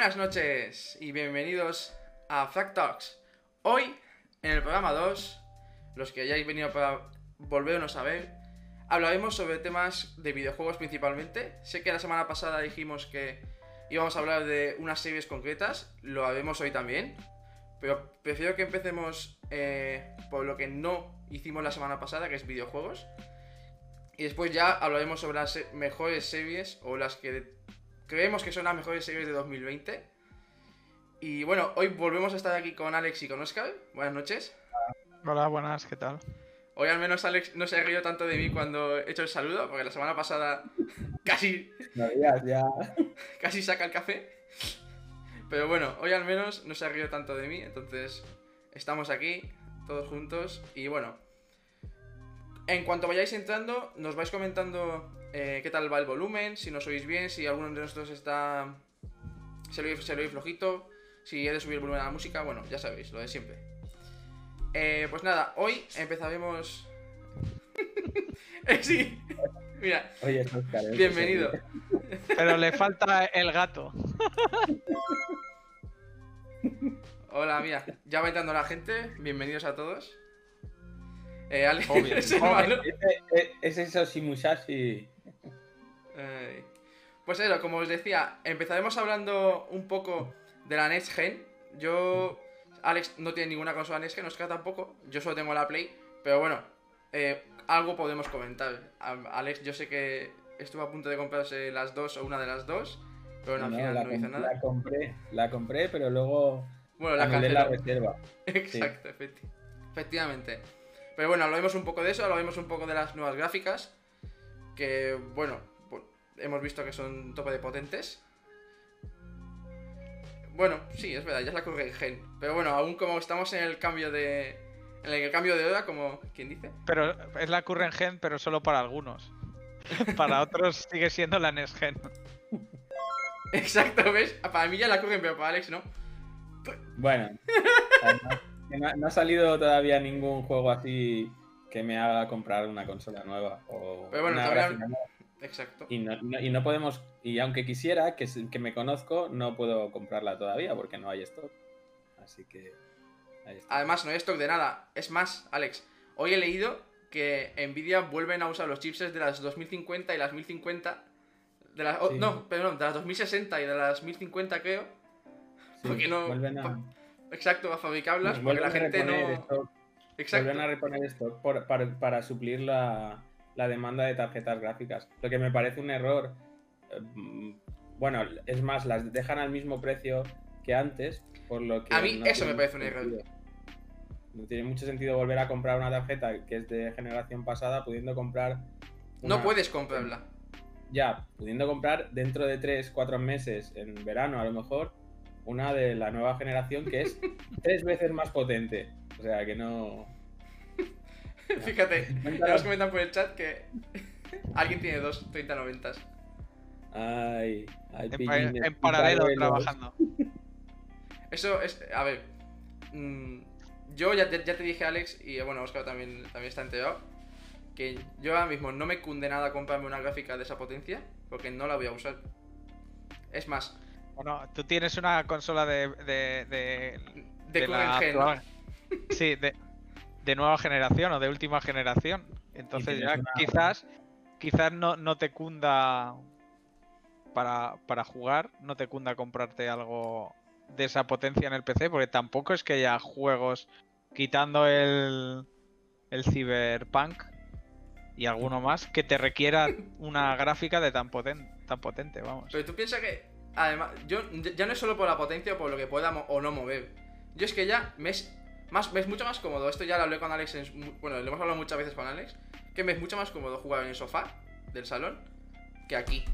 Buenas noches y bienvenidos a Fact Talks. Hoy, en el programa 2, los que hayáis venido para volvernos a ver, hablaremos sobre temas de videojuegos principalmente. Sé que la semana pasada dijimos que íbamos a hablar de unas series concretas, lo haremos hoy también, pero prefiero que empecemos eh, por lo que no hicimos la semana pasada, que es videojuegos. Y después ya hablaremos sobre las mejores series o las que creemos que son las mejores series de 2020. Y bueno, hoy volvemos a estar aquí con Alex y con Oscar. Buenas noches. Hola, buenas, ¿qué tal? Hoy al menos Alex no se ha reído tanto de mí cuando he hecho el saludo, porque la semana pasada casi, No digas ya. casi saca el café. Pero bueno, hoy al menos no se ha reído tanto de mí, entonces estamos aquí, todos juntos. Y bueno, en cuanto vayáis entrando, nos vais comentando eh, qué tal va el volumen, si nos oís bien, si alguno de nosotros está. se lo oye, se lo oye flojito, si he de subir el volumen a la música, bueno, ya sabéis, lo de siempre. Eh, pues nada, hoy empezaremos. Eh, sí, mira, Oye, Oscar. ¿eh? bienvenido. Pero le falta el gato. Hola, mira, ya va entrando la gente, bienvenidos a todos. Eh, Alex, Obvio, es el malo. Ese- Es eso, Pues eso, como os decía, empezaremos hablando un poco de la Next Gen. Yo, Alex no tiene ninguna consola Next Gen, Oscar tampoco. Yo solo tengo la Play, pero bueno, eh, algo podemos comentar. Alex, yo sé que estuvo a punto de comprarse las dos o una de las dos, pero bueno, al No, final no hizo nada. la compré, la compré, pero luego Bueno, la anulé la reserva. Exacto, efecti- efectivamente. Pero bueno, hablaremos un poco de eso, hablaremos un poco de las nuevas gráficas. Que, bueno, hemos visto que son tope de potentes. Bueno, sí, es verdad, ya es la curva gen. Pero bueno, aún como estamos en el cambio de. En el cambio de hora, como quien dice. Pero es la current gen, pero solo para algunos. Para otros sigue siendo la NES gen. Exacto, ¿ves? Para mí ya la curva, pero para Alex no. Bueno, además, no, ha salido todavía ningún juego así que me haga comprar una consola nueva o Pero bueno, una todavía-. Exacto. Y no, no- y no podemos, y aunque quisiera, que, que me conozco, no puedo comprarla todavía porque no hay stock. Así que ahí está. Además, no hay stock de nada. Es más, Alex, hoy he leído que Nvidia vuelven a usar los chipsets de las 2050 y las 1050. De las, oh, Sí. No, perdón, de las 2060 y de las 1050, creo. Sí, porque no- vuelven a, Exacto, a fabricarlas, porque la gente no. Exacto. Vuelven a reponer esto por- para, para suplir la, la demanda de tarjetas gráficas. Lo que me parece un error. eh, mm, bueno, es más, las dejan al mismo precio que antes, por lo que. A mí eso me parece un error. No tiene mucho sentido volver a comprar una tarjeta que es de generación pasada, pudiendo comprar. No puedes comprarla. Ya, pudiendo comprar dentro de 3-4 meses, en verano a lo mejor, una de la nueva generación que es tres veces más potente. O sea que no. Fíjate, ya nos comentan por el chat que alguien tiene dos 3090. Ay, ay, En, pa- pillines, en paralelo trabajando. Eso es. A ver. mm, yo ya te, ya te dije, Alex, y bueno, Oscar también, también está enterado. Que yo ahora mismo no me cunde nada comprarme una gráfica de esa potencia. Porque no la voy a usar. Es más, Bueno, tú tienes una consola de. de, de, de, de current gen, ¿no? Sí, de, de nueva generación o de última generación. Entonces ya quizás. Quizás no, no te cunda. Para, para jugar, no te cunda comprarte algo de esa potencia en el PC, porque tampoco es que haya juegos quitando el, el Cyberpunk y alguno más que te requiera una gráfica de tan, poten- tan potente, vamos. Pero tú piensas que. Además, yo ya- no es solo por la potencia o por lo que pueda o no mover. Yo es que ya me es, más, es mucho más cómodo. Esto ya lo hablé con Alex. en bueno, lo hemos hablado muchas veces con Alex. Que me es mucho más cómodo jugar en el sofá del salón que aquí.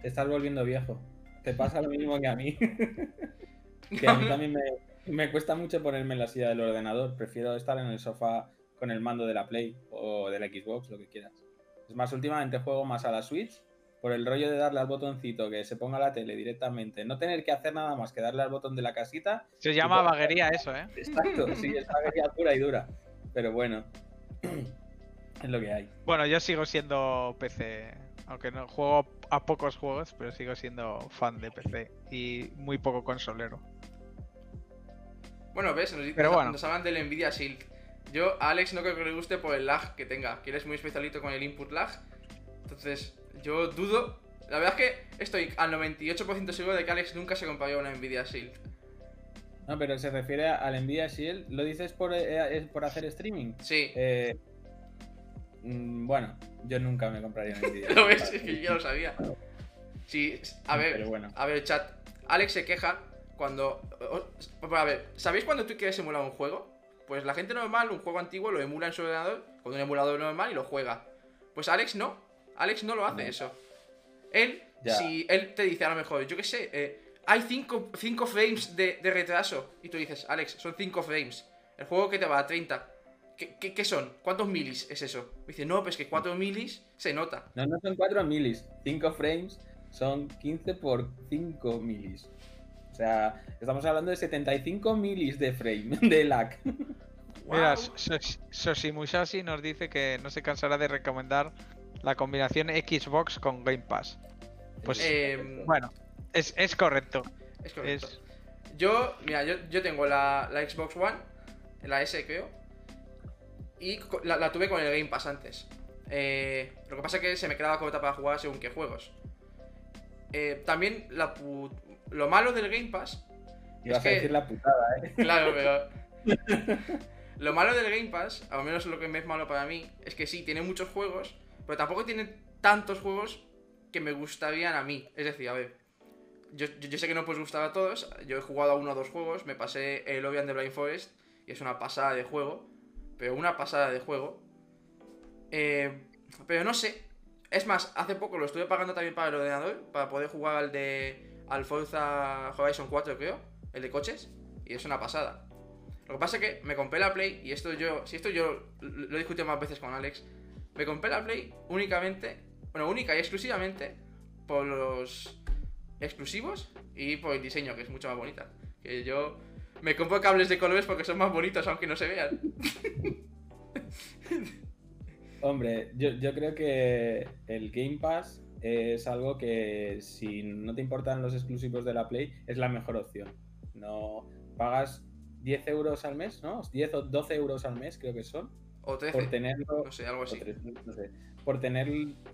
Te estás volviendo viejo. Te pasa lo mismo que a mí. que a mí también me, me cuesta mucho ponerme en la silla del ordenador. Prefiero estar en el sofá con el mando de la Play o de la Xbox, lo que quieras. Es más, últimamente juego más a la Switch por el rollo de darle al botoncito que se ponga la tele directamente. No tener que hacer nada más que darle al botón de la casita. Se llama vaguería eso, ¿eh? Exacto, sí, es alegría pura y dura. Pero bueno, es lo que hay. Bueno, yo sigo siendo PC. Aunque no juego a pocos juegos, pero sigo siendo fan de PC y muy poco consolero. Bueno, ves, nos, Pero nos- bueno. nos hablan del Nvidia Shield. Yo a Alex no creo que le guste por el lag que tenga, que eres muy especialito con el input lag. Entonces, yo dudo. La verdad es que estoy al 98% seguro de que Alex nunca se compraría una Nvidia Shield. No, pero se refiere al Nvidia Shield. ¿Lo dices por, eh, es por hacer streaming? Sí, Eh, mm, bueno, yo nunca me compraría una Nvidia. lo ves, es que yo ya lo sabía. Sí, a ver, bueno. a ver, chat. Alex se queja cuando. A ver, ¿sabéis cuando tú quieres emular un juego? Pues la gente normal, un juego antiguo, lo emula en su ordenador con un emulador normal y lo juega. Pues Alex no. Alex no lo hace No. eso. Él, Ya. si él te dice a lo mejor, yo qué sé, eh, hay 5 frames de, de retraso. Y tú dices, Alex, son 5 frames. El juego que te va a 30. ¿Qué, qué, qué son? ¿Cuántos milis es eso? Me dice, no, pues que 4 milis se nota. No, no son 4 milis. 5 frames son 15 por 5 milis. O sea, estamos hablando de 75 milis de frame, de lag. Mira, Guau. Sos- Soshimusashi nos dice que no se cansará de recomendar la combinación Xbox con Game Pass. Pues Em, bueno, es, es correcto. es correcto. Es, Yo, mira, yo, yo tengo la, la Xbox One, la S creo, y la, la tuve con el Game Pass antes. Eh, lo que pasa es que se me quedaba corta para jugar según qué juegos. Eh, también la pu- lo malo del Game Pass, Ibas que- a decir la putada, ¿eh? claro, pero... lo malo del Game Pass, al menos lo que me es malo para mí, es que sí, tiene muchos juegos, pero tampoco tiene tantos juegos que me gustarían a mí. Es decir, a ver, yo, sé que no os gustar a todos, yo he jugado a uno o dos juegos, me pasé el Obi de Blind Forest y es una pasada de juego, pero una pasada de juego. Eh, pero no sé, es más, hace poco lo estuve pagando también para el ordenador, para poder jugar al de al Forza Horizon 4 creo, el de coches, y es una pasada. Lo que pasa es que me compré la Play, y esto yo, si esto yo lo he discutido más veces con Alex, me compré la Play únicamente, bueno, única y exclusivamente por los exclusivos y por el diseño, que es mucho más bonita. Que yo me compro cables de colores porque son más bonitos aunque no se vean. Hombre, yo, yo creo que el Game Pass es algo que si no te importan los exclusivos de la Play, es la mejor opción. No pagas 10 euros al mes, ¿no? 10 o 12 euros al mes, creo que son, O 13, por tenerlo. no sé, algo así. tres, no sé, por tener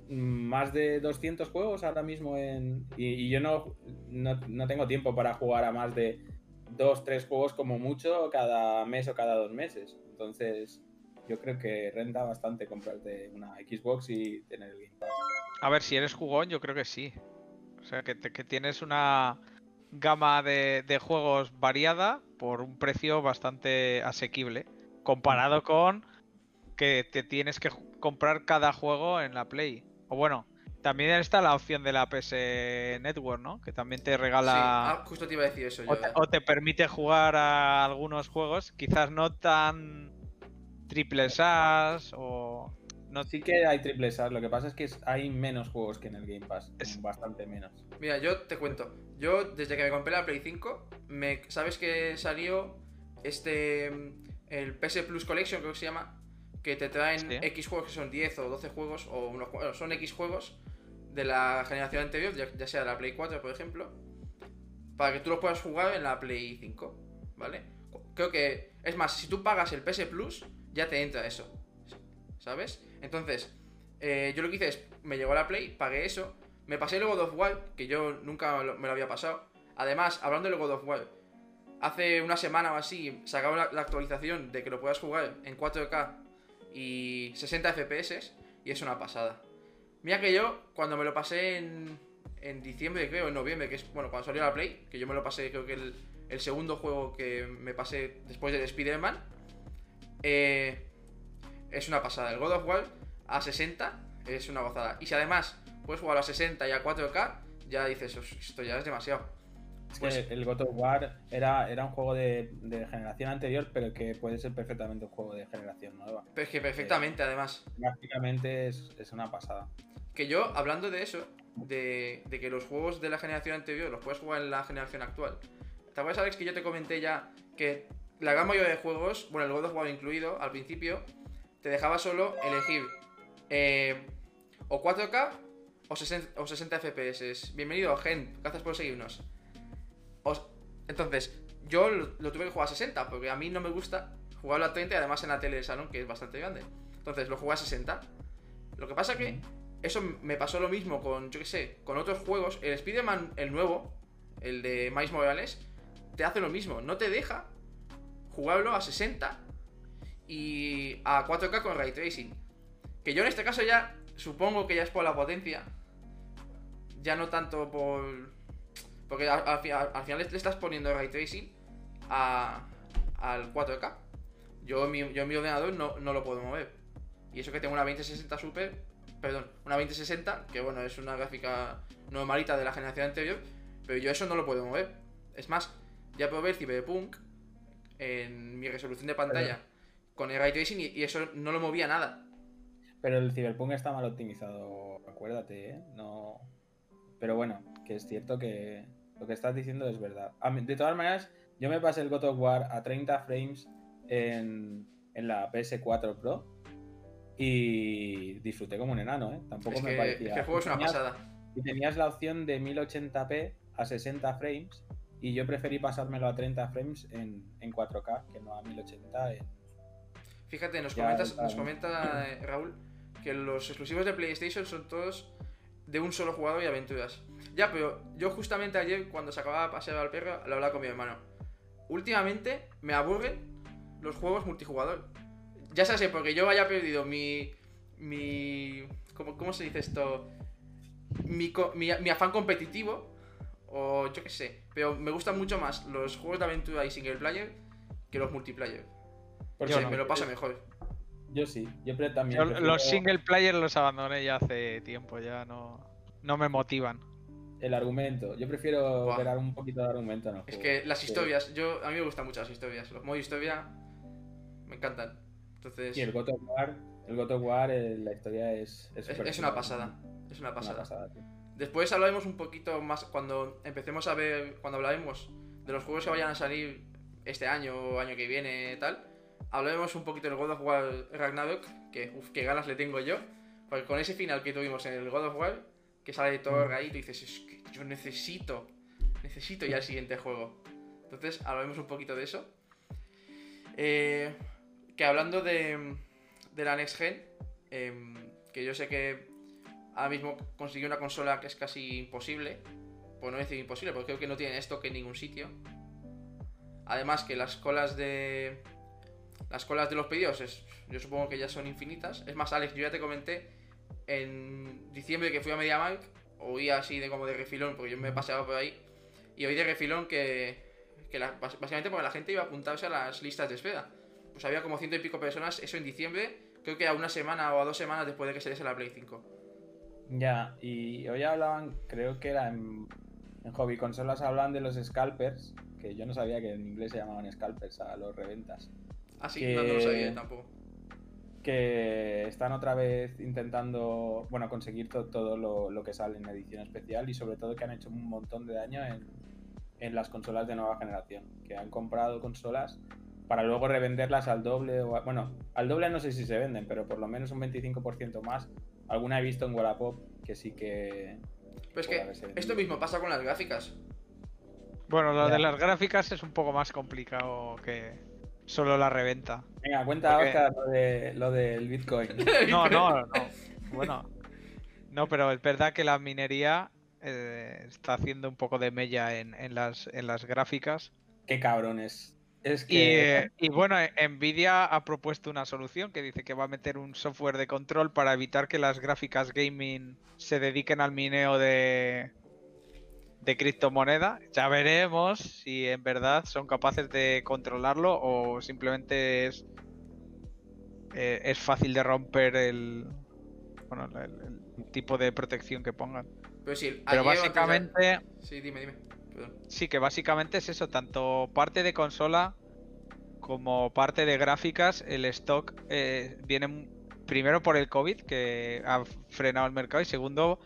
más de 200 juegos ahora mismo en. Y, y yo no, no, no tengo tiempo para jugar a más de 2, 3 juegos como mucho cada mes o cada dos meses. Entonces, yo creo que renta bastante comprarte una Xbox y tener el Game Pass. a ver, si eres jugón, yo creo que sí. O sea, que, te- que tienes una gama de, de juegos variada por un precio bastante asequible. Comparado con que te tienes que comprar cada juego en la Play. O bueno, también está la opción de la PS Network, ¿no? Que también te Sí, regala... ah, justo te iba a decir eso yo. O te, eh. o te permite jugar a algunos juegos, quizás no tan triple S o no Sí que hay triple A, lo que pasa es que hay menos juegos que en el Game Pass. Es- Bastante menos. Mira, yo te cuento. Yo, desde que me compré la Play 5, me, ¿sabes que salió este. mm, El PS Plus Collection, creo que se llama? Que te traen Sí. X juegos que son 10 o 12 juegos, o unos, bueno, son X juegos de la generación anterior, ya, ya sea la Play 4, por ejemplo, para que tú los puedas jugar en la Play 5, ¿vale? Creo que, es más, si tú pagas el PS Plus, ya te entra eso, ¿sabes? Entonces, eh, yo lo que hice es, me llegó la Play, pagué eso, me pasé el God of War, que yo nunca me lo había pasado. Además, hablando del God of War, hace una semana o así sacaron la, la actualización de que lo puedas jugar en 4K y 60 FPS y es una pasada. Mira que yo, cuando me lo pasé en, en diciembre, creo, en noviembre, que es bueno, cuando salió la Play, que yo me lo pasé, creo que el, el segundo juego que me pasé después del Spider-Man, eh, es una pasada. El God of War a 60 es una gozada. Y si además puedes jugar a 60 y a 4K, ya dices, "Os- esto ya es demasiado. Es Pues- que el God of War era, era un juego de, de generación anterior, pero que puede ser perfectamente un juego de generación nueva. Pero es que perfectamente, además. Prácticamente es, es una pasada. Que yo, hablando de eso, de, de que los juegos de la generación anterior los puedes jugar en la generación actual. ¿Te acuerdas, Alex, que yo te comenté ya que la gran mayoría de juegos, bueno, el God of War incluido, al principio, te dejaba solo elegir eh, o 4K o 60, o 60 FPS. Bienvenido, Gen, gracias por seguirnos. Os- Entonces, yo lo, lo tuve que jugar a 60, porque a mí no me gusta jugarlo a 30 y además en la tele del salón, que es bastante grande. Entonces, lo jugué a 60. Lo que pasa que eso me pasó lo mismo con, yo qué sé, con otros juegos. El Spider-Man, el nuevo, el de Miles Morales, te hace lo mismo. No te deja jugarlo a 60 y a 4K con Ray Tracing. Que yo en este caso ya supongo que ya es por la potencia. Ya no tanto por... Porque al, al fi- al- al final le estás poniendo Ray Tracing a, al 4K. Yo en mi, yo en mi ordenador no, no lo puedo mover. Y eso que tengo una 2060 Super, perdón, una 2060, que bueno, es una gráfica normalita de la generación anterior, pero yo eso no lo puedo mover. Es más, ya puedo ver Cyberpunk en mi resolución de pantalla con el ray tracing y, y eso no lo movía nada. Pero el Cyberpunk está mal optimizado, acuérdate, ¿eh? No... Pero bueno, que es cierto que lo que estás diciendo es verdad. De todas maneras, yo me pasé el God of War a 30 frames en, en la PS4 Pro y disfruté como un enano, ¿eh? Tampoco Es me que, parecía... es que el juego es una Tenías- pasada. Y tenías la opción de 1080p a 60 frames y yo preferí pasármelo a 30 frames en, en 4K que no a 1080 en... Fíjate, nos, comentas, nos comenta eh, Raúl que los exclusivos de PlayStation son todos de un solo jugador y aventuras. Ya, pero yo justamente ayer cuando se acababa de pasear al perro lo hablaba con mi hermano. Últimamente me aburren los juegos multijugador. Ya sé, porque yo haya perdido mi... mi ¿cómo, cómo se dice esto? Mi, co- mi, mi afán competitivo. O yo qué sé. Pero me gustan mucho más los juegos de aventura y single player que los multiplayer. Porque no. me lo paso mejor. Yo sí, yo también Yo prefiero los single player los abandoné ya hace tiempo, ya no, no me motivan. el argumento. Yo prefiero Buah. ver un poquito de argumento en el Es que las Sí. historias, yo a mí me gustan mucho las historias. Los modos historia me encantan. Entonces, Sí, el God of War, el God of War, eh, la historia es... es, súper es una pasada. Es una Una pasada. Después hablaremos un poquito más cuando empecemos a ver, cuando hablaremos de los juegos que vayan a salir este año o año que viene tal. Hablaremos un poquito del God of War Ragnarok, que uff, qué ganas le tengo yo. Porque con ese final que tuvimos en el God of War, que sale todo Mm. ahí, tú dices, es que yo necesito, necesito ya el siguiente juego. Entonces, hablaremos un poquito de eso. Eh, que hablando de, de la Next Gen, em, que yo sé que ahora mismo conseguir una consola que es casi imposible, por no decir imposible, porque creo que no tienen stock en ningún sitio. Además que las colas de las colas de los pedidos es, yo supongo que ya son infinitas. Es más, Alex, yo ya te comenté en diciembre que fui a MediaMarkt, oí así de como de refilón, porque yo me he por ahí, y oí de refilón que, que la- básicamente porque la gente iba a apuntarse a las listas de espera. Pues había como ciento y pico personas, eso en diciembre, creo que a una semana o a dos semanas después de que saliese la Play 5. Ya, y hoy hablaban, creo que era en, en Hobby Consolas, hablaban de los scalpers, que yo no sabía que en inglés se llamaban scalpers a los reventas. Así, Que- no, no lo sabía tampoco. que están otra vez intentando, bueno, conseguir to- todo lo, lo que sale en edición especial y sobre todo que han hecho un montón de daño en, en las consolas de nueva generación, que han comprado consolas para luego revenderlas al doble, o a- bueno, al doble no sé si se venden, pero por lo menos un 25% más. Alguna he visto en Wallapop que sí que... Pero es puede que esto mismo pasa con las gráficas. Bueno, lo Ya. de las gráficas es un poco más complicado que solo la reventa. Venga, cuenta Porque- Oscar lo, de, lo del Bitcoin. No, no, no. Bueno. No, pero es verdad que la minería eh, está haciendo un poco de mella en, en las, en las gráficas. Qué cabrones. Es Y, que... eh, y bueno, eh, Nvidia ha propuesto una solución que dice que va a meter un software de control para evitar que las gráficas gaming se dediquen al mineo de, de criptomoneda. Ya veremos si en verdad son capaces de controlarlo o simplemente es, eh, es fácil de romper el, bueno, el, el tipo de protección que pongan. Pero sí, Pero básicamente... Sí, dime, dime. Perdón. Sí, que básicamente es eso, tanto parte de consola como parte de gráficas, el stock eh, viene primero por el COVID, que ha frenado el mercado, y segundo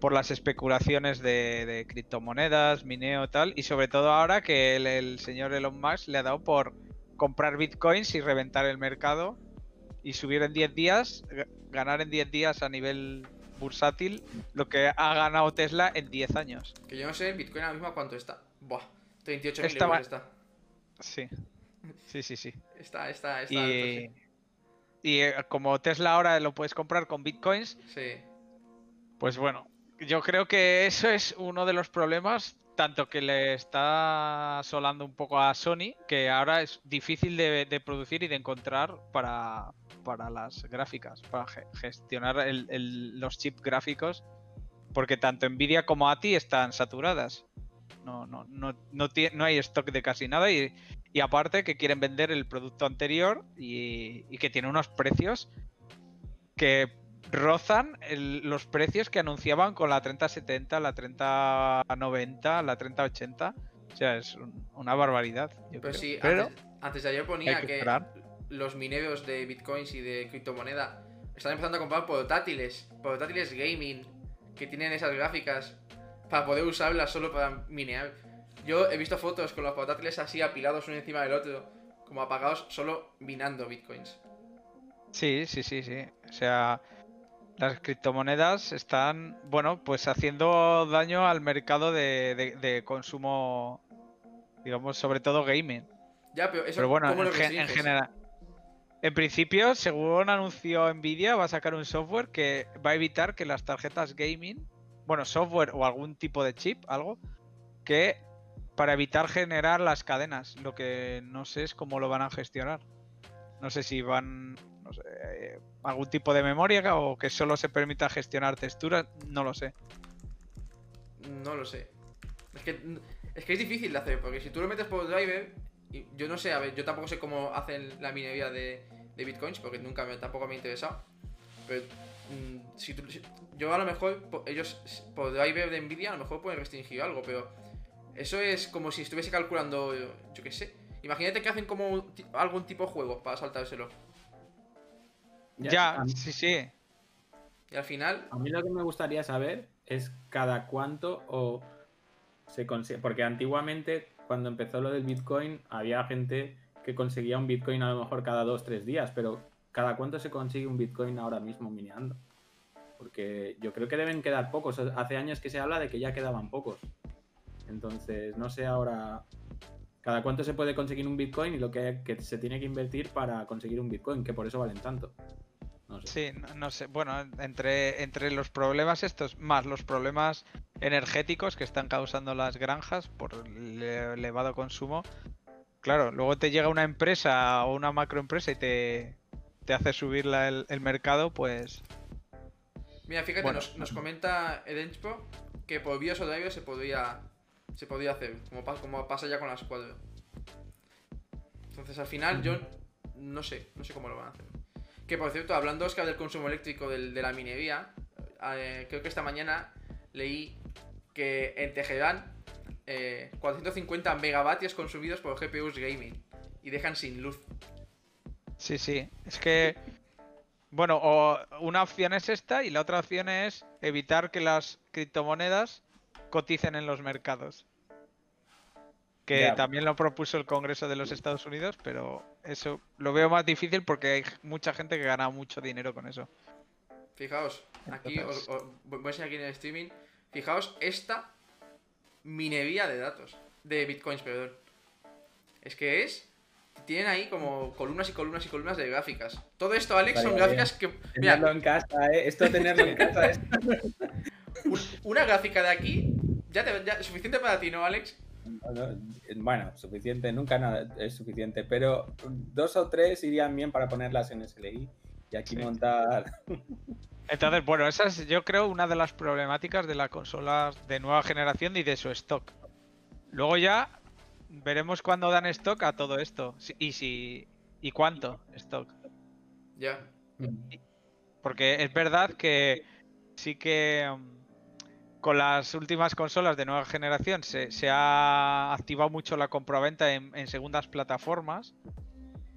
por las especulaciones de, de criptomonedas, mineo tal, y sobre todo ahora que el, el señor Elon Musk le ha dado por comprar bitcoins y reventar el mercado y subir en 10 días, ga- ganar en 10 días a nivel bursátil lo que ha ganado Tesla en 10 años. Que yo no sé Bitcoin ahora mismo cuánto está. Buah, 38.000 Estaba- euros está. Sí. Sí, sí, sí. Está, está, está. Y, y eh, como Tesla ahora lo puedes comprar con bitcoins, Sí. pues bueno, yo creo que eso es uno de los problemas, tanto que le está asolando un poco a Sony, que ahora es difícil de, producir y de encontrar para, para las gráficas, para ge- gestionar el- los chips gráficos, porque tanto Nvidia como ATI están saturadas. No, no, no, no, no hay stock de casi nada y, y aparte que quieren vender el producto anterior y, y que tiene unos precios que rozan el- los precios que anunciaban con la 3070, la 3090, la 3080. O sea, es un- una barbaridad. yo creo. sí, Pero antes, antes de ayer ponía que los mineros de bitcoins y de criptomoneda están empezando a comprar portátiles, portátiles gaming, que tienen esas gráficas para poder usarlas solo para minear. Yo he visto fotos con los portátiles así apilados uno encima del otro, como apagados solo minando bitcoins. Sí, sí, sí, sí. O sea, las criptomonedas están, bueno, pues haciendo daño al mercado de, de- de consumo, digamos, sobre todo gaming. Ya, pero eso, Pero bueno, ¿cómo en, gen- general. En principio, según anunció Nvidia, va a sacar un software que va a evitar que las tarjetas gaming, bueno, software o algún tipo de chip, algo, que para evitar generar las cadenas. Lo que no sé es cómo lo van a gestionar. No sé si van, no sé, eh, algún tipo de memoria o que solo se permita gestionar texturas, no lo sé. No lo sé. Es que, es difícil de hacer, porque si tú lo metes por driver, yo no sé, a ver, yo tampoco sé cómo hacen la minería de, de bitcoins, porque nunca me, tampoco me ha interesado. Pero mm, yo a lo mejor, ellos por driver de Nvidia a lo mejor pueden restringir algo, pero eso es como si estuviese calculando, yo, yo qué sé. Imagínate que hacen como algún tipo de juego para saltárselo. Ya, mí, sí, sí. Y al final, a mí lo que me gustaría saber es cada cuánto o se consigue. Porque antiguamente, cuando empezó lo del Bitcoin, había gente que conseguía un Bitcoin a lo mejor cada dos, tres días, pero ¿cada cuánto se consigue un Bitcoin ahora mismo mineando? Porque yo creo que deben quedar pocos. Hace años que se habla de que ya quedaban pocos. Entonces, no sé ahora cada cuánto se puede conseguir un Bitcoin y lo que, que se tiene que invertir para conseguir un Bitcoin, que por eso valen tanto. No sé. Sí, no, no sé. Bueno, entre, entre los problemas estos, más los problemas energéticos que están causando las granjas por el elevado consumo, claro, luego te llega una empresa o una macroempresa y te, te hace subir la- el, el mercado, pues mira, fíjate, Bueno. nos, nos comenta Edenspo que por BIOS o driver se podría, se podría hacer, como, como pasa ya con las cuadro. Entonces al final yo no sé, no sé cómo lo van a hacer. Que por cierto, hablando Oscar del consumo eléctrico del- de la minería, eh, creo que esta mañana leí que en Teherán eh, 450 megavatios consumidos por GPUs gaming y dejan sin luz. sí, sí. Es que, bueno, una opción es esta y la otra opción es evitar que las criptomonedas coticen en los mercados. Que también lo propuso el Congreso de los Estados Unidos, pero eso lo veo más difícil porque hay mucha gente que gana mucho dinero con eso. Fijaos, aquí os, os- voy a enseñar aquí en el streaming. Fijaos esta minería de datos, de bitcoins, perdón. Es que es. Tienen ahí como columnas y columnas y columnas de gráficas. Todo esto, Alex, son gráficas que. Tenerlo Mira, en casa, ¿eh? Esto tenerlo en casa es... un- una gráfica de aquí ya, te, ya suficiente para ti, ¿no, Alex? Bueno, suficiente, nunca nada es suficiente, pero dos o tres irían bien para ponerlas en SLI y aquí Sí. montar... Entonces, bueno, esa es yo creo una de las problemáticas de las consolas de nueva generación y de su stock. Luego ya veremos cuándo dan stock a todo esto. Y si. y cuánto stock. Ya. Porque es verdad que sí que mm, con las últimas consolas de nueva generación se, se ha activado mucho la compraventa en, en segundas plataformas,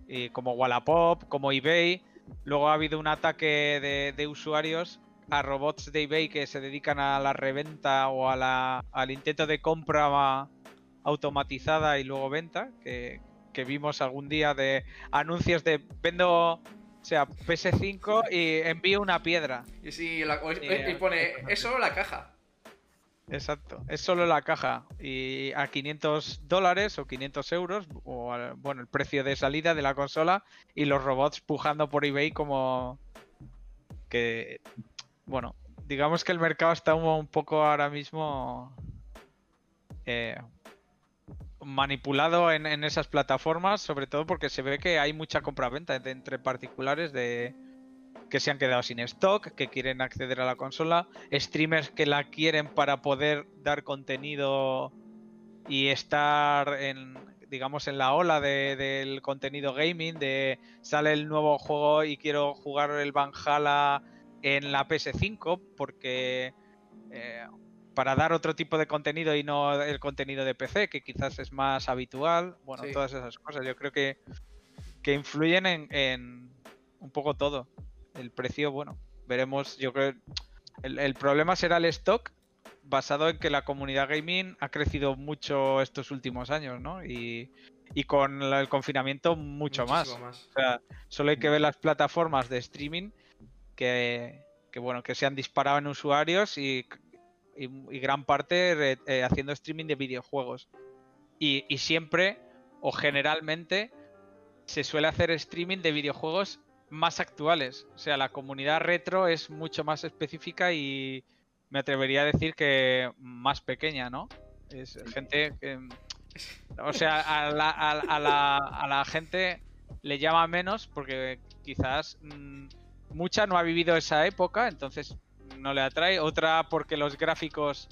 y como Wallapop, como eBay. Luego ha habido un ataque de, de usuarios a robots de eBay que se dedican a la reventa o a la- al intento de compra ma- automatizada y luego venta, que, que vimos algún día de anuncios de vendo O sea, PS5 y envío una piedra. Y si la- Eh, y pone, es solo la caja. Exacto. Es solo la caja. Y a 500 dólares o 500 euros, o al- bueno, el precio de salida de la consola, y los robots pujando por eBay como que, bueno, digamos que el mercado está un, poco ahora mismo eh, manipulado en, en esas plataformas, sobre todo porque se ve que hay mucha compraventa entre particulares de que se han quedado sin stock, que quieren acceder a la consola, streamers que la quieren para poder dar contenido y estar en digamos en la ola de- del contenido gaming de sale el nuevo juego y quiero jugar el Valhalla en la PS5 porque eh, para dar otro tipo de contenido y no el contenido de PC que quizás es más habitual bueno Sí. todas esas cosas yo creo que que influyen en, en un poco todo el precio bueno veremos yo creo el, el problema será el stock basado en que la comunidad gaming ha crecido mucho estos últimos años, ¿no? Y, y con el confinamiento mucho más. O sea, solo hay que ver las plataformas de streaming que, que, bueno, que se han disparado en usuarios y, y- y gran parte re- eh, haciendo streaming de videojuegos. Y, y siempre, o generalmente, se suele hacer streaming de videojuegos más actuales. O sea, la comunidad retro es mucho más específica y me atrevería a decir que más pequeña, ¿no? Es gente que... O sea, a la, a- a la- a la gente le llama menos porque quizás mm, mucha no ha vivido esa época, entonces no le atrae. Otra porque los gráficos,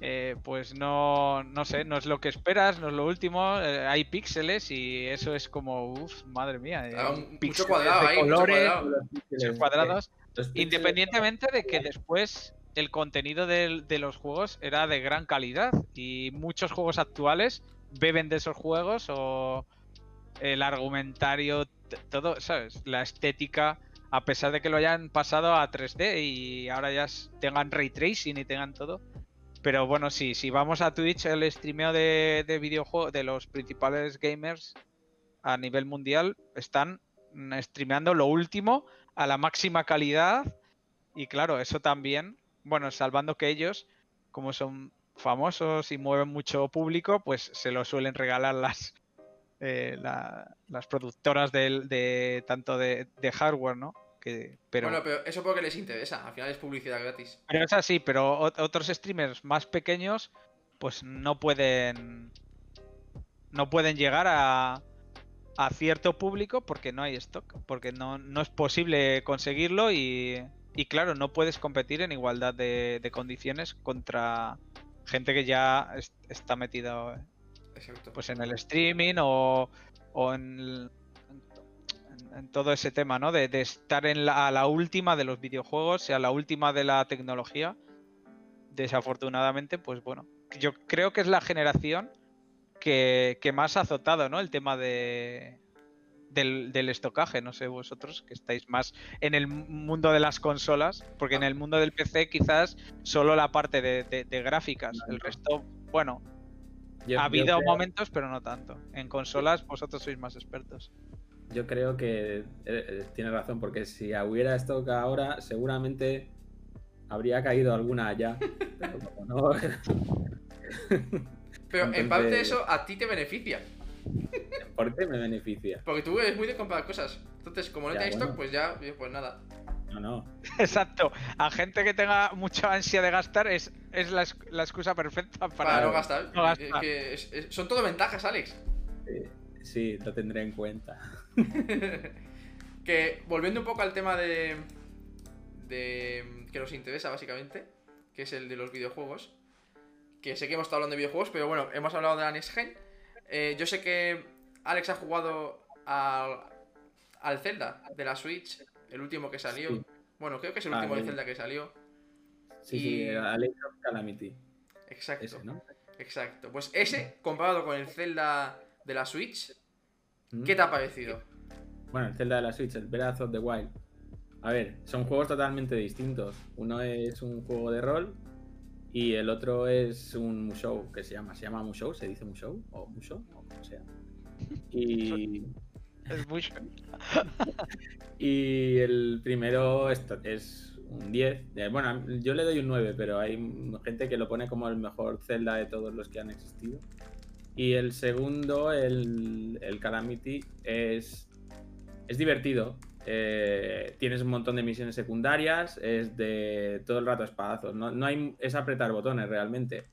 eh, pues no, no sé, no es lo que esperas, no es lo último. eh, hay píxeles y eso es como, uff, madre mía. eh, Ah, un- mucho píxeles cuadrado de ahí, mucho colores, cuadrado. píxeles cuadrados. Independientemente de que después el contenido del- de, los juegos era de gran calidad y muchos juegos actuales beben de esos juegos o el argumentario, todo, ¿sabes? La estética, a pesar de que lo hayan pasado a 3D y ahora ya tengan ray tracing y tengan todo. Pero bueno, sí, si vamos a Twitch, el streameo de, de videojuegos de los principales gamers a nivel mundial están mm, streameando lo último a la máxima calidad. Y claro, eso también, bueno, salvando que ellos, como son famosos y mueven mucho público, pues se lo suelen regalar las, eh, la- las productoras de, tanto de hardware, ¿no? Que, pero, Bueno, pero eso porque les interesa. Al final es publicidad gratis. pero es así, pero ot- otros streamers más pequeños, pues no pueden. No pueden llegar a, a cierto público porque no hay stock. Porque no, no es posible conseguirlo y, y claro, no puedes competir en igualdad de, de condiciones contra gente que ya es- está metida pues en el streaming o, o en, en- en todo ese tema, ¿no? De, de estar en la, a la última de los videojuegos y a la última de la tecnología. Desafortunadamente, pues bueno, yo creo que es la generación que, que más ha azotado, ¿no? El tema de del, del estocaje, no sé vosotros que estáis más en el mundo de las consolas, porque en el mundo del PC quizás solo la parte de, de- de gráficas, el resto, bueno, Yo- ha habido creo- momentos, pero no tanto. En consolas vosotros sois más expertos. Yo creo que eh, eh, tiene razón, porque si hubiera stock ahora, seguramente habría caído alguna ya. Pero como no, Pero en parte eso a ti te beneficia. ¿por qué me beneficia? Porque tú eres muy de comprar cosas. Entonces, como no Ya, tienes bueno. stock, pues ya, pues nada. No, no. Exacto. A gente que tenga mucha ansia de gastar es, es la, ex- la excusa perfecta para, Para, no gastar. no gastar. Es que es- es- son todo ventajas, Alex. Sí, lo tendré en cuenta. que volviendo un poco al tema de. de. que nos interesa básicamente, que es el de los videojuegos. Que sé que hemos estado hablando de videojuegos, pero bueno, hemos hablado de la Next Gen. Eh, yo sé que Alex ha jugado al, al Zelda de la Switch, el último que salió. Sí. Bueno, creo que es el Ah, último de. Zelda que salió. Sí, Y- sí, Alex Calamity. Exacto. Ese, ¿no? Exacto. Pues ese, comparado con el Zelda de la Switch. ¿Qué te ha parecido? Bueno, el Zelda de la Switch, el Breath of the Wild. A ver, son juegos totalmente distintos. Uno es un juego de rol y el otro es un Musou, que se llama. ¿Se llama Musou? ¿Se dice Musou? ¿O Musou? O como sea. Y Es mucho. Y el primero es, es un 10. Eh, Bueno, yo le doy un 9, pero hay gente que lo pone como el mejor Zelda de todos los que han existido. Y el segundo, el, el Calamity, es, es divertido. Eh, tienes un montón de misiones secundarias, es de todo el rato espadazos. No, no hay, es apretar botones realmente.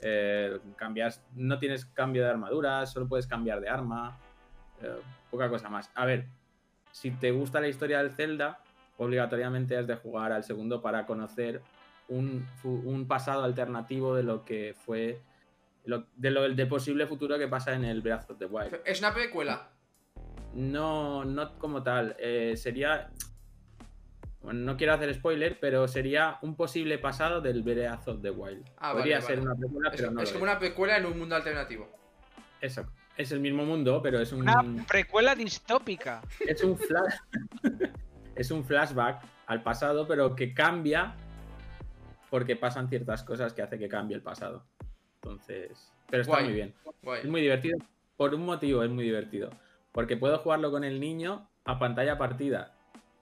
Eh, cambias, no tienes cambio de armadura, solo puedes cambiar de arma. eh, poca cosa más. A ver, si te gusta la historia del Zelda, obligatoriamente has de jugar al segundo para conocer un, un pasado alternativo de lo que fue. Lo- de lo de posible futuro que pasa en el Breath of the Wild. Es una precuela. No, no como tal. eh, sería. Bueno, no quiero hacer spoiler, pero sería un posible pasado del Breath of the Wild. Ah, Podría vale, ser vale. una Es, pero no. es lo como una precuela en un mundo alternativo. Eso. Es el mismo mundo, pero es un. Una precuela distópica. Es un flash. es un flashback al pasado, pero que cambia porque pasan ciertas cosas que hace que cambie el pasado. Entonces. Pero está Guay. muy bien. Guay. Es muy divertido. Por un motivo es muy divertido. Porque puedo jugarlo con el niño a pantalla partida.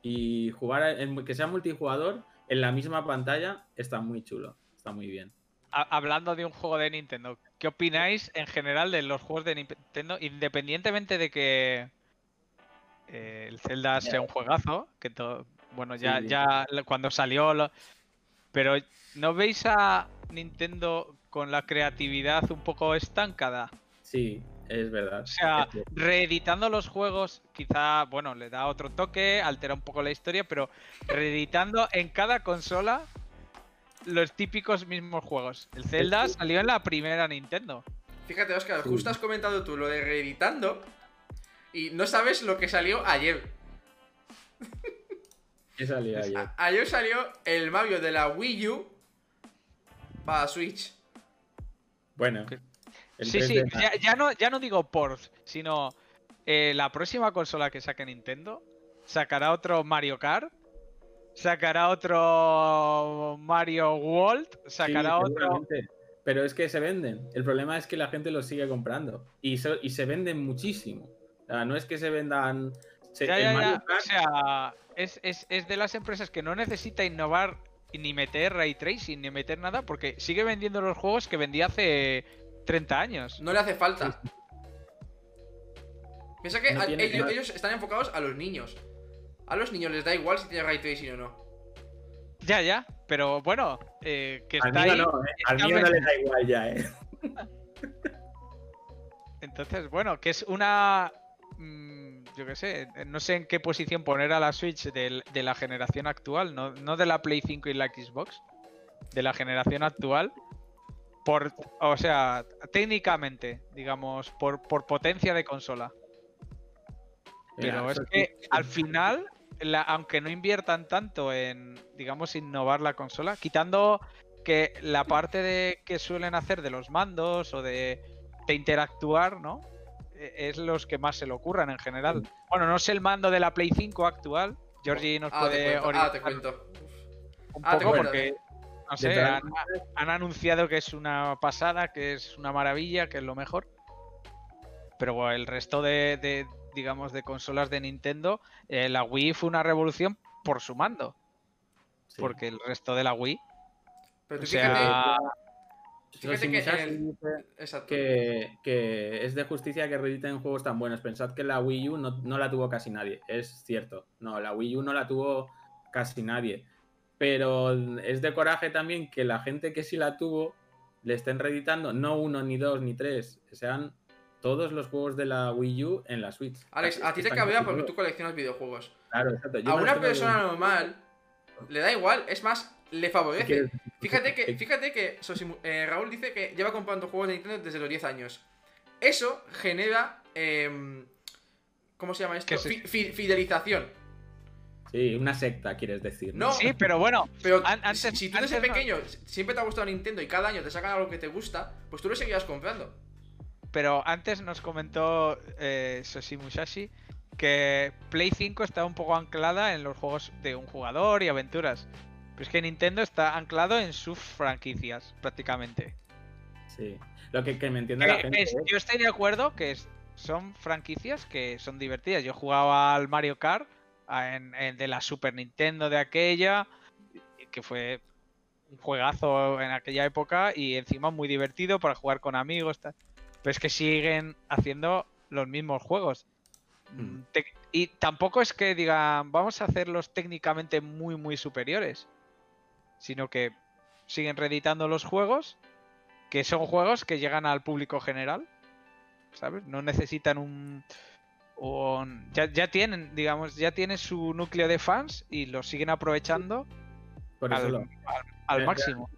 Y jugar en- que sea multijugador en la misma pantalla está muy chulo. Está muy bien. Ha- hablando de un juego de Nintendo, ¿qué opináis en general de los juegos de Nintendo? Independientemente de que eh, el Zelda sea un juegazo, que todo, bueno, ya, Sí. ya cuando salió, lo- pero ¿no veis a Nintendo con la creatividad un poco estancada? Sí, es verdad. O sea, reeditando los juegos, quizá, bueno, le da otro toque, altera un poco la historia, pero reeditando en cada consola los típicos mismos juegos. El Zelda salió en la primera Nintendo. Fíjate, Oscar, Sí. justo has comentado tú lo de reeditando y no sabes lo que salió ayer. ¿Qué salió ayer? A- ayer salió el Mario de la Wii U para Switch. Bueno. Sí, sí, 3D ya, ya no, ya no digo ports, sino eh, la próxima consola que saque Nintendo sacará otro Mario Kart, sacará otro Mario World, sacará Sí, otro... Pero es que se venden. El problema es que la gente los sigue comprando. Y, so- y se venden muchísimo. O sea, no es que se vendan. se- Ya, el ya, Mario ya. O sea, es, es- es de las empresas que no necesita innovar ni meter ray tracing ni meter nada porque sigue vendiendo los juegos que vendía hace 30 años. No le hace falta. Piensa que No a- tiene ellos, están enfocados a los niños. A los niños les da igual si tiene ray tracing o no. Ya, ya. Pero bueno, eh, que Al está mío ahí. no, ¿eh? Al mío no ven- le da igual ya, ¿eh? Entonces, bueno, que es una. mm, yo qué sé, no sé en qué posición poner a la Switch de, la generación actual, no, no de la Play 5 y la Xbox, de la generación actual. Por, o sea, técnicamente, digamos, por, por potencia de consola. Pero es que al final, la- aunque no inviertan tanto en, digamos, innovar la consola, quitando que la parte de que suelen hacer de los mandos o de, de interactuar, ¿no? E- Es los que más se le ocurran en general. Bueno, no sé el mando de la Play 5 actual. Georgie nos Ah, puede cuento. Ah, te orientar cuento. un Ah, te poco cuento. porque, no sé, han, han anunciado que es una pasada, que es una maravilla, que es lo mejor. Pero bueno, el resto de, de, digamos, de consolas de Nintendo, eh, la Wii fue una revolución por su mando. Sí. Porque el resto de la Wii, Pero o tú sea, fíjate, fíjate que el- que, que es de justicia que reediten juegos tan buenos. Pensad que la Wii U no, no la tuvo casi nadie. Es cierto. No, la Wii U no la tuvo casi nadie. Pero es de coraje también que la gente que sí la tuvo le estén reeditando, no uno, ni dos, ni tres, sean todos los juegos de la Wii U en la Switch. Alex, a ti te cabrea porque tú coleccionas videojuegos. Claro, exacto. Yo A una persona normal le da igual, es más, le favorece. ¿Qué Fíjate que, fíjate que Sosimu- eh, Raúl dice que lleva comprando juegos de Nintendo desde los 10 años. Eso genera. em, ¿Cómo se llama esto? ¿Qué es Fi- fi- fidelización. Sí, una secta, quieres decir. No. sí, pero bueno, Pero antes- si, tú desde antes no- pequeño siempre te ha gustado Nintendo y cada año te sacan algo que te gusta, pues tú lo seguirás comprando. pero antes nos comentó eh, Soshi Musashi que Play 5 está un poco anclada en los juegos de un jugador y aventuras. Pero es que Nintendo está anclado en sus franquicias, prácticamente. Sí. Lo que, que me entienda Que- la gente. es- ¿eh? yo estoy de acuerdo que es son franquicias que son divertidas. Yo jugaba al Mario Kart en, de la Super Nintendo de aquella, que fue un juegazo en aquella época y encima muy divertido para jugar con amigos. Pero es que siguen haciendo los mismos juegos. Mm. y tampoco es que digan, vamos a hacerlos técnicamente muy, muy superiores, sino que siguen reeditando los juegos, que son juegos que llegan al público general, ¿sabes? No necesitan un... ya, tienen, digamos, ya tienen su núcleo de fans y lo siguen aprovechando al máximo.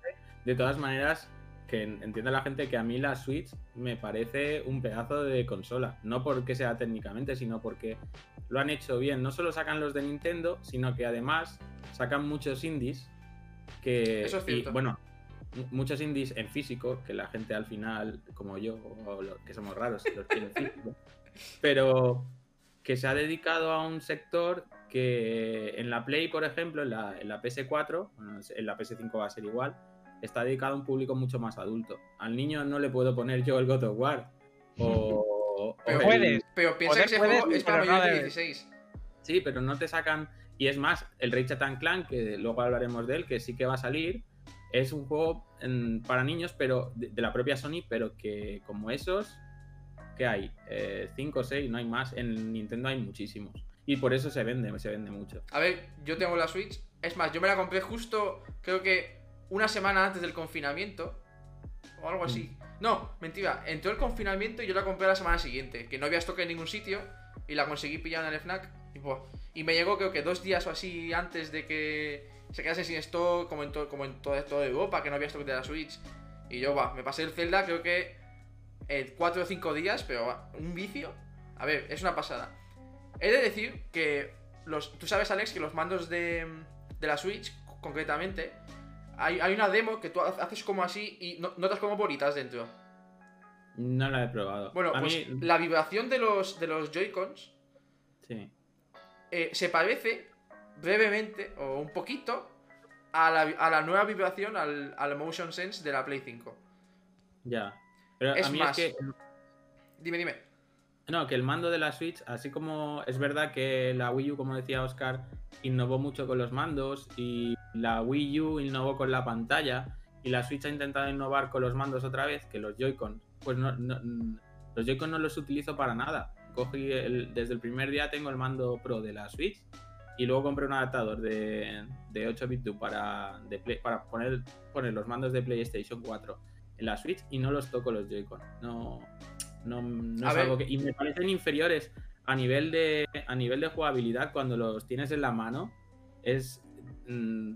De todas maneras, que entiende la gente que a mí la Switch me parece un pedazo de consola. No porque sea técnicamente, sino porque lo han hecho bien. No solo sacan los de Nintendo, sino que además sacan muchos indies que. Eso es bueno, muchos indies en físico, que la gente al final, como yo, que somos raros, los tiene físico. Pero que se ha dedicado a un sector que en la Play, por ejemplo, en la, en la PS4, en la PS5 va a ser igual está dedicado a un público mucho más adulto. Al niño no le puedo poner yo el God of War. O, pero, puedes, pero piensa que ese juego es para mayores de 16. Sí, pero no te sacan. Y es más, el Ratchet Clank, que luego hablaremos de él, que sí que va a salir, es un juego para niños, pero de, la propia Sony, pero que como esos, ¿qué hay? 5 o 6, no hay más. En Nintendo hay muchísimos. Y por eso se vende, se vende mucho. A ver, yo tengo la Switch. Es más, yo me la compré justo, creo que una semana antes del confinamiento. O algo así. Mm. No, mentira. Entró el confinamiento y yo la compré la semana siguiente. Que no había stock en ningún sitio. Y la conseguí pillar en el FNAC. Y, me llegó creo que dos días o así antes de que se quedase sin stock. Como en, como en toda, toda Europa. Que no había stock de la Switch. Y yo, va, me pasé el Zelda creo que en 4 o 5 días. Pero un vicio. A ver, es una pasada. He de decir que los, tú sabes, Alex, que los mandos de, de la Switch, concretamente, hay, una demo que tú haces como así y notas como bolitas dentro. No la he probado. Bueno, pues la vibración de los, de los Joy-Cons sí. Eh, se parece brevemente o un poquito a la, nueva vibración, al, Motion Sense de la Play 5. Ya. Pero es más. que... Dime, dime. No, que el mando de la Switch, así como es verdad que la Wii U, como decía Oscar, innovó mucho con los mandos y la Wii U innovó con la pantalla y la Switch ha intentado innovar con los mandos otra vez, que los Joy-Con, pues no, los Joy-Con no los utilizo para nada. Cogí desde el primer día tengo el mando Pro de la Switch y luego compré un adaptador de, de 8 bit para, para poner, poner los mandos de PlayStation 4 en la Switch y no los toco los Joy-Con. No, no, no es algo que. Y me parecen inferiores a nivel de a nivel de jugabilidad cuando los tienes en la mano. Es. Mm,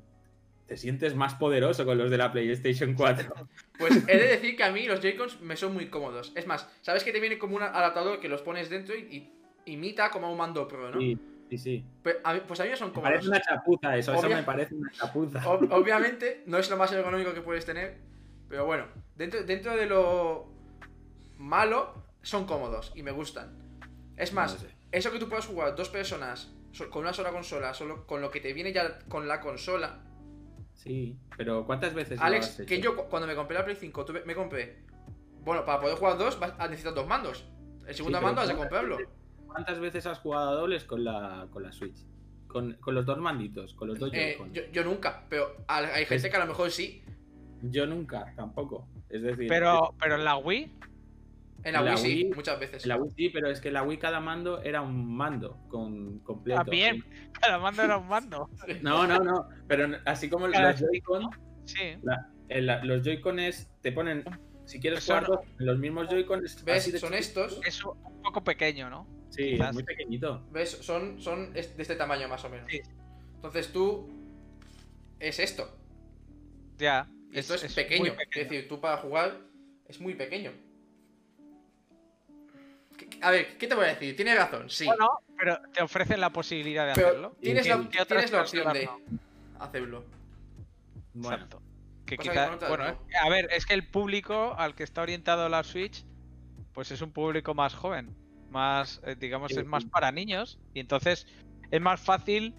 te sientes más poderoso con los de la PlayStation 4. Pues he de decir que a mí los Joy-Cons me son muy cómodos. Es más, ¿sabes que te viene como un adaptador que los pones dentro y, imita como un mando pro, ¿no? Sí, sí, sí. Pues a, mí, pues a mí son cómodos. Me parece una chapuza eso, eso me parece una chapuza. obviamente, no es lo más ergonómico que puedes tener, pero bueno, dentro, dentro de lo malo, son cómodos y me gustan. Es más, eso que tú puedas jugar dos personas con una sola consola, solo con lo que te viene ya con la consola. Sí, pero ¿cuántas veces Alex, que yo cuando me compré la Play 5, me compré. Bueno, para poder jugar dos, necesitas dos mandos. El segundo mando has de comprarlo. ¿Cuántas veces has jugado a dobles con la, con la Switch? Con, los dos manditos, con los dos eh, yo, yo, nunca, pero hay gente que a lo mejor sí. Yo nunca, tampoco. Es decir, pero, pero en la Wii en la, Wii, sí, muchas veces. En la Wii sí, pero es que en la Wii cada mando era un mando con completo. También, cada mando era un mando. No, no, no. Pero así como los Joy-Con. Sí. los Joy-Con te ponen. Si quieres jugar los mismos Joy-Con. ¿Ves? Son estos. Es un poco pequeño, ¿no? Sí, muy pequeñito. ¿Ves? Son, son de este tamaño más o menos. Sí. Entonces tú. Es esto. Ya. Esto es, pequeño. Es decir, tú para jugar es muy pequeño. A ver, ¿qué te voy a decir? Tienes razón, sí. Bueno, pero te ofrecen la posibilidad de hacerlo. Tienes, la, tienes la opción de hacerlo. Bueno. bueno, a ver, es que el público al que está orientado la Switch, pues es un público más joven. Más, eh, digamos, es más para niños. Y entonces es más fácil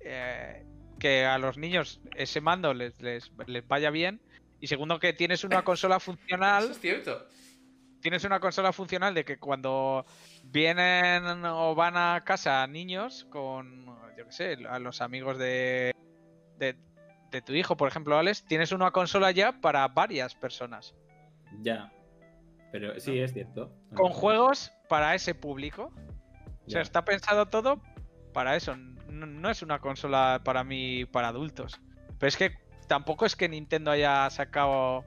eh, que a los niños ese mando les, les, les vaya bien. Y segundo, que tienes una consola funcional. Eso es cierto tienes una consola funcional de que cuando vienen o van a casa niños con, yo qué sé, a los amigos de, de, de tu hijo, por ejemplo, Alex, tienes una consola ya para varias personas. Ya. Pero sí, es cierto. Con juegos para ese público. O sea, Ya. está pensado todo para eso. No, no es una consola para mí, para adultos. Pero es que tampoco es que Nintendo haya sacado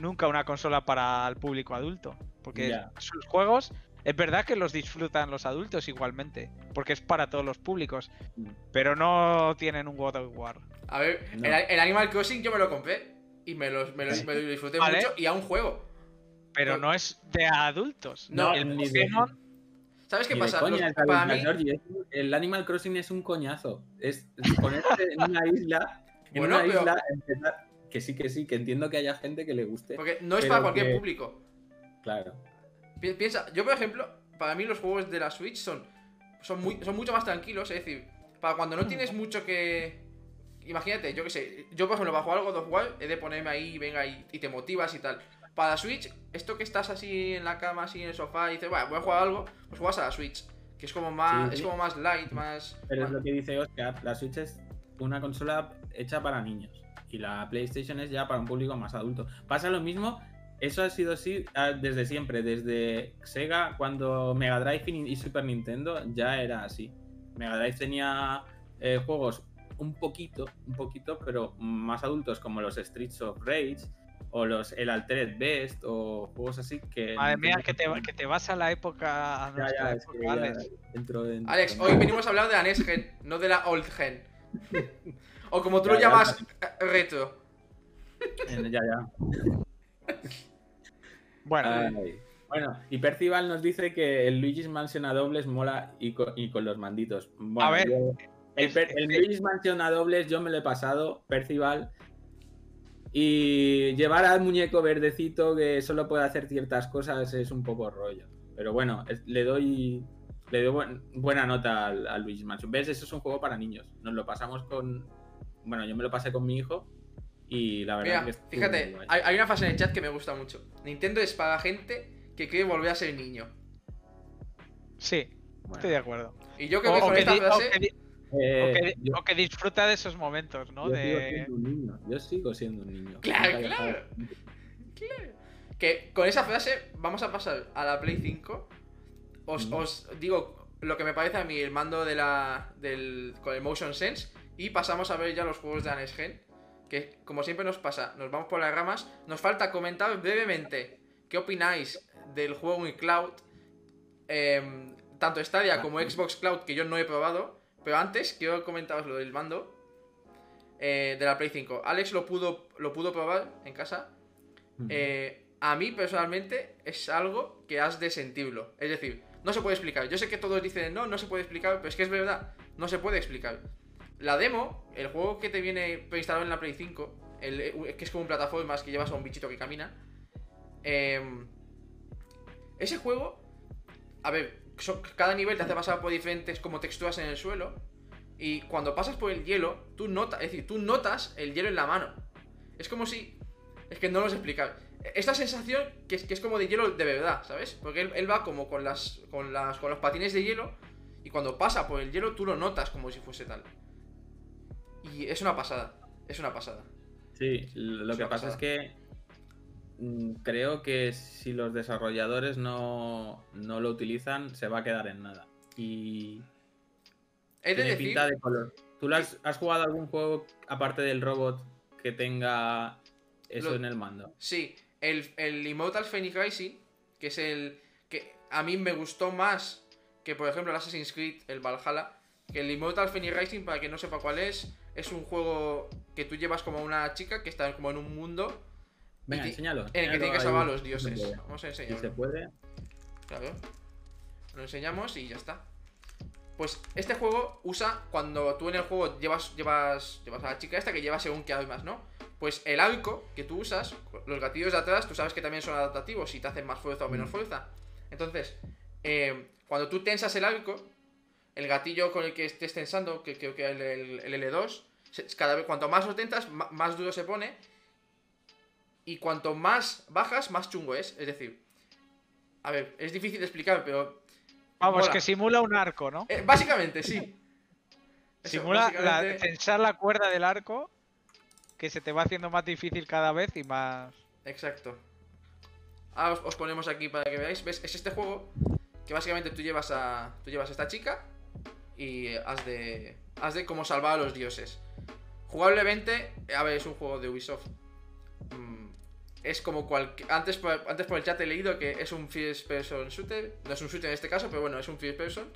nunca una consola para el público adulto. Porque sus juegos, es verdad que los disfrutan los adultos igualmente. Porque es para todos los públicos. Mm. Pero no tienen un God of War. A ver, No. el, el Animal Crossing yo me lo compré y me lo, me lo- me lo disfruté Vale. mucho y a un juego. Pero No. no es de adultos. No, el ni de- Pokémon ¿Sabes qué pasa? coña, Los- el para Animal mí, Crossing es un- el Animal Crossing es un coñazo. Es ponerte en una isla. En Bueno, una pero- isla, empezar- Que sí, que sí, que entiendo que haya gente que le guste. porque no es para cualquier que- público. Claro. Pi- Piensa, yo por ejemplo, para mí los juegos de la Switch son, son, muy, son mucho más tranquilos, es decir, para cuando no tienes mucho que... Imagínate, yo qué sé, yo por ejemplo para jugar algo of War he de ponerme ahí, venga, y, y te motivas y tal. Para la Switch, esto que estás así en la cama, así en el sofá y dices, bueno, voy a jugar algo, pues juegas a la Switch, que es como más, Sí, es sí. como más light, más... Pero es lo que dice Oscar, la Switch es una consola hecha para niños y la PlayStation es ya para un público más adulto. Pasa lo mismo, eso ha sido así ah, desde siempre, desde Sega, cuando Mega Drive y y Super Nintendo ya era así. Mega Drive tenía eh, juegos un poquito, un poquito, pero más adultos como los Streets of Rage o los el Altered Best o juegos así que... Madre mía, que te, que te vas a la época. A Ya, nuestra ya, es que época, ya Alex. hoy venimos a hablar de la NES Gen, no de la Old Gen. o como tú Ya, lo ya, llamas, eh, en- ya, ya. Bueno, Ay. Bueno, y Percival nos dice que el Luigi's Mansion a dobles mola y con, y con los manditos. Bueno, A ver, yo- el, Luigi's Mansion a dobles yo me lo he pasado, Percival. Y llevar al muñeco verdecito que solo puede hacer ciertas cosas es un poco rollo. Pero bueno, es- le doy le doy buen- buena nota al, al Luigi's Mansion. ¿Ves? Eso es un juego para niños. Nos lo pasamos con. Bueno, yo me lo pasé con mi hijo. Y la verdad Mira, que fíjate, hay, hay una frase en el chat que me gusta mucho. Nintendo es para gente que quiere volver a ser niño. sí, Bueno. estoy de acuerdo. Y yo creo O, que con que esta di- o frase... que di- Eh, o que- yo- o que disfruta de esos momentos, ¿no? Yo sigo De... siendo un niño. Yo sigo siendo un niño. Claro, claro. Claro. Que con esa frase vamos a pasar a la Play 5. Os, Mm. os digo lo que me parece a mí el mando de la del con el Motion Sense y pasamos a ver ya los juegos de NES Gen, que como siempre nos pasa, nos vamos por las ramas. Nos falta comentar brevemente qué opináis del juego en cloud, em, tanto Stadia como Xbox Cloud que yo no he probado, pero antes quiero comentaros lo del mando eh, de la Play 5. Alex lo pudo lo pudo probar en casa. Eh, a mí personalmente es algo que has de sentirlo. Es decir, no se puede explicar. Yo sé que todos dicen, no, no se puede explicar, pero es que es verdad, no se puede explicar. La demo, el juego que te viene preinstalado en la Play 5, el, eh, que es como un plataformas que llevas a un bichito que camina. em, ese juego, a ver, cada nivel te hace pasar por diferentes como texturas en el suelo. Y cuando pasas por el hielo, tú notas, es decir, tú notas el hielo en la mano. Es como si. Es que no lo sé explicar. Esta sensación que es, que es como de hielo de verdad, ¿sabes? Porque él, él va como con las, con las. con los patines de hielo. Y cuando pasa por el hielo, tú lo notas como si fuese tal. Y es una pasada. Es una pasada. Sí, lo Es que pasa es que mm, creo que si los desarrolladores no, no lo utilizan, se va a quedar en nada. Y He de tiene decir. pinta de color. ¿Tú has, has jugado algún juego aparte del robot que tenga eso Lo- en el mando? Sí, el, el Immortal Phoenix Rising, que es el que a mí me gustó más que, por ejemplo, el Assassin's Creed, el Valhalla. Que el Immortal Phoenix Rising, para quien no sepa cuál es, es un juego que tú llevas como una chica que está como en un mundo Venga, enséñalo. en el que tiene que salvar a los dioses. Vamos a Si se enseñarlo. puede. Claro. Lo enseñamos y ya está. Pues este juego usa cuando tú en el juego llevas, llevas, llevas a la chica esta que lleva según qué armas, ¿no? Pues el arco que tú usas, los gatillos de atrás, tú sabes que también son adaptativos y te hacen más fuerza o menos Mm. fuerza. Entonces, eh, cuando tú tensas el arco, el gatillo con el que estés tensando, que creo que el, el- el L2, se- cada vez cuanto más ma- más duro se pone. Y cuanto más bajas, más chungo es. Es decir, a ver, es difícil de explicar, pero. Vamos, mola. que simula un arco, ¿no? Eh, básicamente, sí. Eso, Simula la, básicamente- tensar la cuerda del arco que se te va haciendo más difícil cada vez y más. Exacto. Ahora os, os ponemos aquí para que veáis. ¿Ves? Es este juego que básicamente tú llevas a. Tú llevas a esta chica y has de. Has de como salvar a los dioses. Jugablemente, a ver, es un juego de Ubisoft. Mm, es como cual. Antes por, antes por el chat he leído que es un first person shooter. No es un shooter en este caso, pero bueno, es un first person.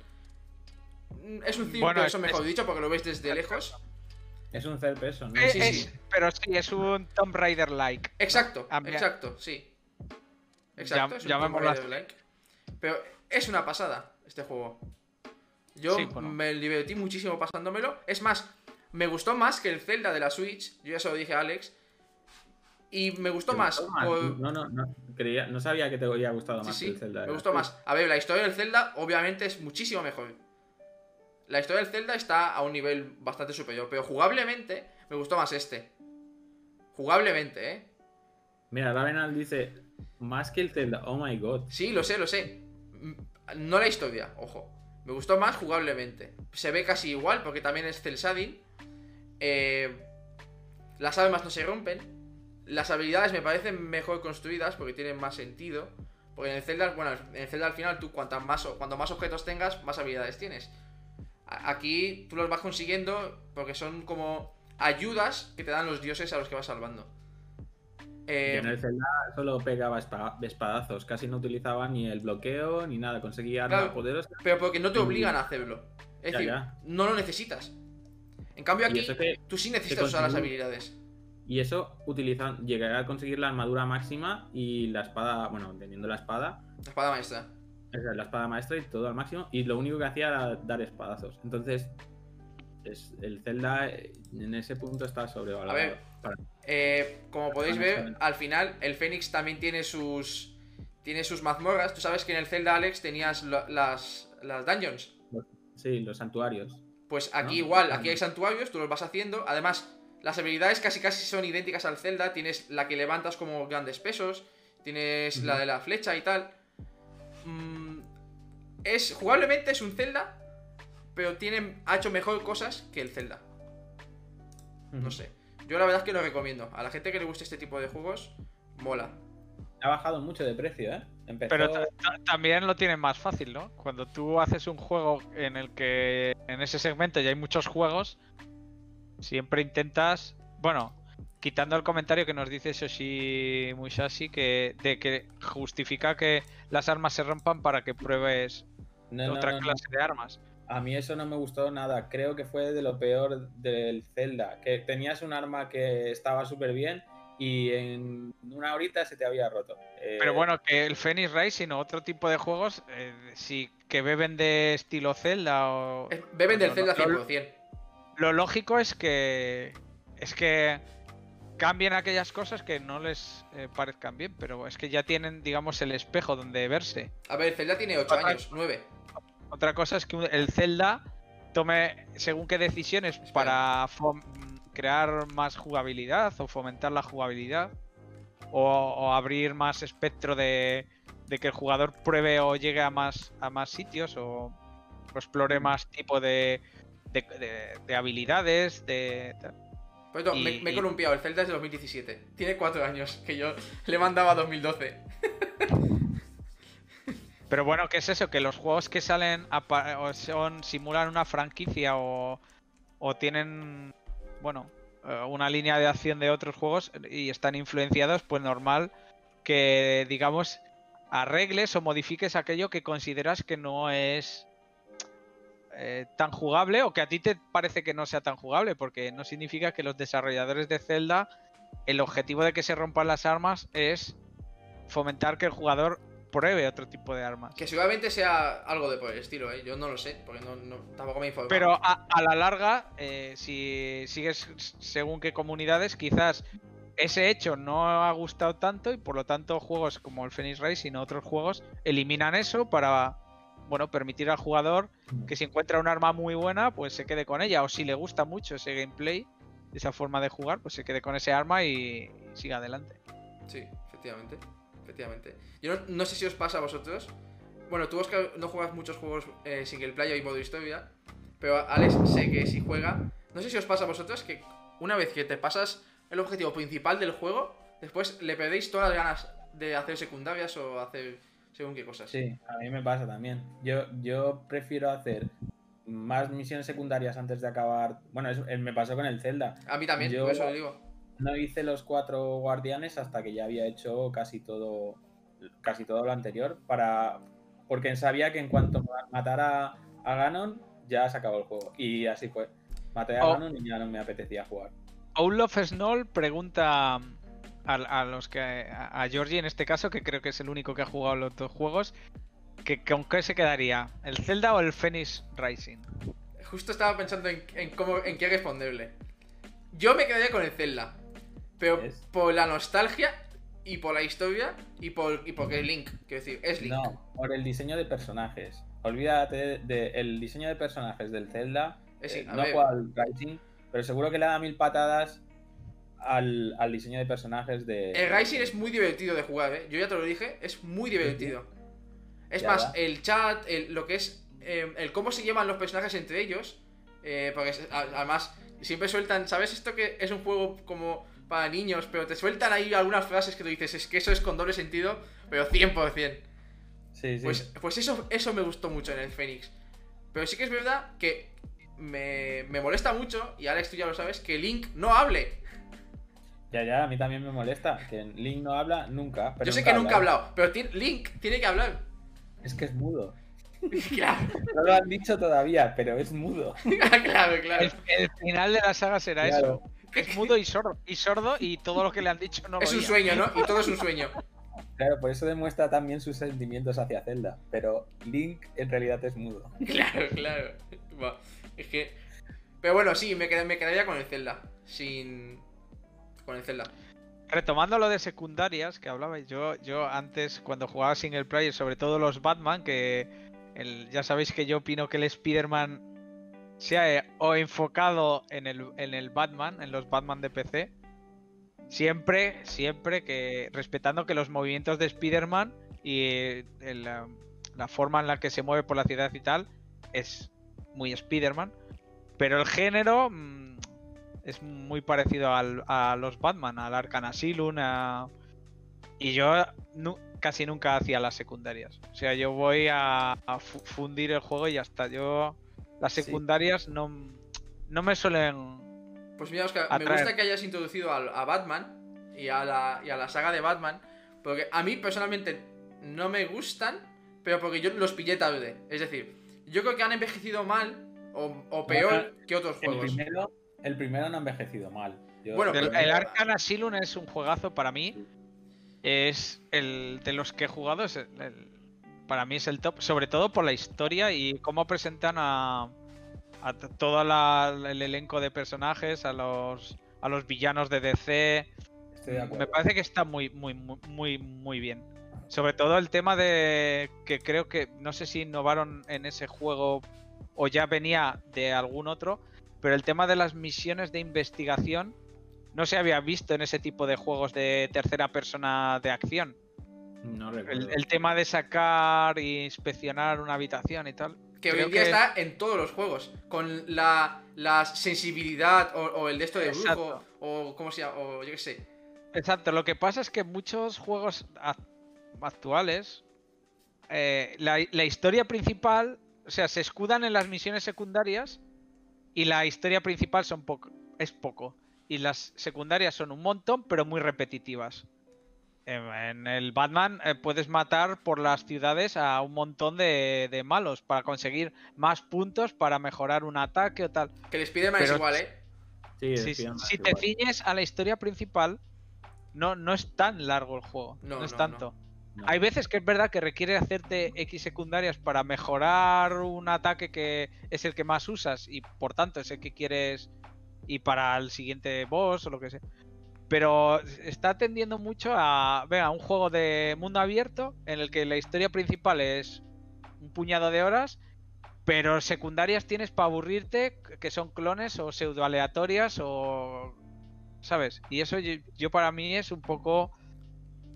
Mm, Es un third Bueno, person, es- mejor dicho, porque lo veis desde lejos. Es un third person, ¿no? Eh, sí, es- sí. Pero sí, es un Tomb Raider-like. Exacto, exacto, sí. Exacto, Llam- es un Tomb Raider like. Pero es una pasada este juego. Yo Sí, bueno. me divertí muchísimo pasándomelo. Es más, me gustó más que el Zelda de la Switch. Yo ya se lo dije a Alex. Y me gustó más. No, no, no. Creía, no sabía que te había gustado Sí, más sí, que el Zelda. me gustó más. A ver, la historia del Zelda obviamente es muchísimo mejor. La historia del Zelda está a un nivel bastante superior, pero jugablemente me gustó más este. Jugablemente, ¿eh? Mira, Ravenal dice, más que el Zelda, oh my god. Sí, lo sé, lo sé. Mm, No la historia, ojo. Me gustó más jugablemente. Se ve casi igual porque también es Cel Shading. Eh, las armas no se rompen. Las habilidades me parecen mejor construidas porque tienen más sentido. Porque en el Zelda, bueno, en el Zelda al final tú cuantas más, cuanto más objetos tengas, más habilidades tienes. Aquí tú los vas consiguiendo porque son como ayudas que te dan los dioses a los que vas salvando. Y Eh, en el Zelda solo pegaba espa- espadazos, casi no utilizaba ni el bloqueo ni nada, conseguía armas Claro. poderosas. Pero porque no te obligan a hacerlo. Es Ya, decir, ya. no lo necesitas. En cambio aquí, que tú sí necesitas usar las habilidades. Y eso utilizan, llegué a conseguir la armadura máxima y la espada, bueno, teniendo la espada, La espada maestra. esa la espada maestra y todo al máximo, y lo único que hacía era dar espadazos. Entonces, es, el Zelda eh, en ese punto está sobrevalorado. A ver. Para- Eh, como podéis ver, al final el Fénix también tiene sus. Tiene sus mazmorras. Tú sabes que en el Zelda Alex tenías lo- las, las dungeons. Sí, los santuarios. Pues aquí ¿No? igual, aquí hay santuarios, tú los vas haciendo. Además, las habilidades casi casi son idénticas al Zelda. Tienes la que levantas como grandes pesos. Tienes la de la flecha y tal. Mm, es. Jugablemente es un Zelda. Pero tiene, ha hecho mejor cosas que el Zelda. No sé. Yo la verdad es que lo recomiendo. A la gente que le guste este tipo de juegos, mola. Ha bajado mucho de precio, ¿eh? Empezó... Pero ta- ta- también lo tienen más fácil, ¿no? Cuando tú haces un juego en el que en ese segmento ya hay muchos juegos, siempre intentas, bueno, quitando el comentario que nos dice Shoshi Musashi que de que justifica que las armas se rompan para que pruebes No, no, otra no, no. clase de armas. A mí eso no me gustó nada. Creo que fue de lo peor del Zelda. Que tenías un arma que estaba súper bien y en una horita se te había roto. Eh, Pero bueno, que el Phoenix Rising o otro tipo de juegos, eh, sí que beben de estilo Zelda o... Beben del Lo- Zelda lo- 100%. Lo lógico es que es que cambien aquellas cosas que no les eh, parezcan bien, pero es que ya tienen, digamos, el espejo donde verse. A ver, el Zelda tiene 8 Otra- años, 9. Otra cosa es que el Zelda tome según qué decisiones para fom- crear más jugabilidad o fomentar la jugabilidad o, o abrir más espectro de, de que el jugador pruebe o llegue a más, a más sitios o, o explore más tipo de, de, de- de habilidades, de... Y- me, me he columpiado, el Zelda es de 2017. Tiene 4 años, que yo le mandaba 2012. Pero bueno, ¿qué es eso? Que los juegos que salen apa- o son simulan una franquicia o, o tienen, bueno, eh, una línea de acción de otros juegos y están influenciados, pues normal que, digamos, arregles o modifiques aquello que consideras que no es eh, tan jugable o que a ti te parece que no sea tan jugable, porque no significa que los desarrolladores de Zelda, el objetivo de que se rompan las armas es fomentar que el jugador pruebe otro tipo de armas. Que seguramente sea algo de por el estilo, ¿eh? Yo no lo sé, porque no, no- tampoco me he informado. Pero a, a la larga, eh, si sigues según qué comunidades, quizás ese hecho no ha gustado tanto y por lo tanto juegos como el Phoenix Rising o otros juegos eliminan eso para bueno permitir al jugador que si encuentra un arma muy buena pues se quede con ella o si le gusta mucho ese gameplay esa forma de jugar pues se quede con ese arma y, y siga adelante Sí, efectivamente. Efectivamente. Yo no, no sé si os pasa a vosotros. Bueno, tú Oscar no juegas muchos juegos eh, single player y modo historia. Pero Alex sé que si juega. No sé si os pasa a vosotros que una vez que te pasas el objetivo principal del juego, después le perdéis todas las ganas de hacer secundarias o hacer según qué cosas. Sí, a mí me pasa también. Yo, yo prefiero hacer más misiones secundarias antes de acabar. Bueno, eso, eh, me pasó con el Zelda. A mí también, Yo- por eso lo digo. No hice los cuatro guardianes hasta que ya había hecho casi todo casi todo lo anterior para porque sabía que en cuanto ma- matara a Ganon ya se acabó el juego y así fue. Maté a Oh. Ganon y ya no me apetecía jugar. Olaf Snoll pregunta a, a los que. A, a Georgie en este caso, que creo que es el único que ha jugado los dos juegos. Que, ¿Con qué se quedaría? ¿El Zelda o el Phoenix Rising? Justo estaba pensando en, en cómo, en qué responderle. Yo me quedaría con el Zelda. Pero por la nostalgia y por la historia y por y porque es Link. Quiero decir, es Link. No, por el diseño de personajes. Olvídate del diseño de personajes del Zelda. Eh, sí, Eh, no he ver. jugado al Rising, pero seguro que le da mil patadas al, al diseño de personajes de. El Rising es muy divertido de jugar, ¿eh? Yo ya te lo dije, es muy divertido. Es más, va. el chat, el- lo que es eh, el cómo se llaman los personajes entre ellos. eh, porque además siempre sueltan, ¿sabes esto que es un juego como para niños? Pero te sueltan ahí algunas frases que tú dices, es que eso es con doble sentido, pero 100%. Sí, sí. Pues, pues eso, eso me gustó mucho en el Phoenix. Pero sí que es verdad que me, me molesta mucho, y Alex tú ya lo sabes, que Link no hable. Ya, ya, a mí también me molesta. Que Link no habla nunca. Pero Yo sé que nunca ha hablado, pero ti- Link tiene que hablar. Es que es mudo. claro, No lo han dicho todavía, pero es mudo. claro, claro. El, el final de la saga será Claro. eso. Es mudo y sordo. Y sordo y todo lo que le han dicho no Es lo un oía. sueño, ¿no? Y todo es un sueño. Claro, por eso demuestra también sus sentimientos hacia Zelda. Pero Link en realidad es mudo. Claro, claro. Buah, es que. Pero bueno, sí, me, qued- me quedaría con el Zelda. Sin. Con el Zelda. Retomando lo de secundarias que hablabais, yo, yo antes cuando jugaba single player, sobre todo los Batman, que el- ya sabéis que yo opino que el Spider-Man sea eh, o enfocado en el, en el Batman, en los Batman de PC, siempre, siempre que respetando que los movimientos de Spider-Man y eh, la forma en la que se mueve por la ciudad y tal es muy Spider-Man, pero el género mm, es muy parecido al- a los Batman, al Arkham Asylum, y yo casi nunca hacía las secundarias. O sea, yo voy a, a fu- fundir el juego y ya está. Yo las Sí. secundarias no, no me suelen Pues mira, Oscar, me gusta que hayas introducido al- a, Batman y a, la, y a la saga de Batman. Porque a mí personalmente no me gustan, pero porque yo los pillé tarde. Es decir, yo creo que han envejecido mal o, o peor que otros El juegos. primero, el primero no ha envejecido mal. Yo- Bueno, El, pero- el Arkham Asylum es un juegazo para mí. Es el de los que he jugado, es el- el- para mí es el top, sobre todo por la historia y cómo presentan a, todo la- el elenco de personajes, a los, a los villanos de DC. Estoy de Me parece que está muy, muy, muy, muy, muy bien. Sobre todo el tema de que creo que no sé si innovaron en ese juego o ya venía de algún otro, pero el tema de las misiones de investigación no se había visto en ese tipo de juegos de tercera persona de acción. No recuerdo. El, el tema de sacar e inspeccionar una habitación y tal. Que hoy en día que- está en todos los juegos. Con la, la sensibilidad o, o el de esto de brujo. O como se llama. O yo qué sé. Exacto, lo que pasa es que muchos juegos ac- actuales, eh, la, la historia principal, o sea, se escudan en las misiones secundarias y la historia principal son poco, es poco. Y las secundarias son un montón, pero muy repetitivas. En, el Batman eh, puedes matar por las ciudades a un montón de, de malos para conseguir más puntos para mejorar un ataque o tal. Que el Spider-Man es igual, ¿eh? Sí, Si, Spiderman si es te igual. ciñes a la historia principal, no, no es tan largo el juego. No, No, es no, tanto. No. Hay veces que es verdad que requiere hacerte X secundarias para mejorar un ataque que es el que más usas y por tanto es el que quieres y para el siguiente boss o lo que sea. Pero está tendiendo mucho a, venga, un juego de mundo abierto en el que la historia principal es un puñado de horas, pero secundarias tienes para aburrirte, que son clones o pseudo aleatorias o... ¿Sabes? Y eso yo, yo para mí es un poco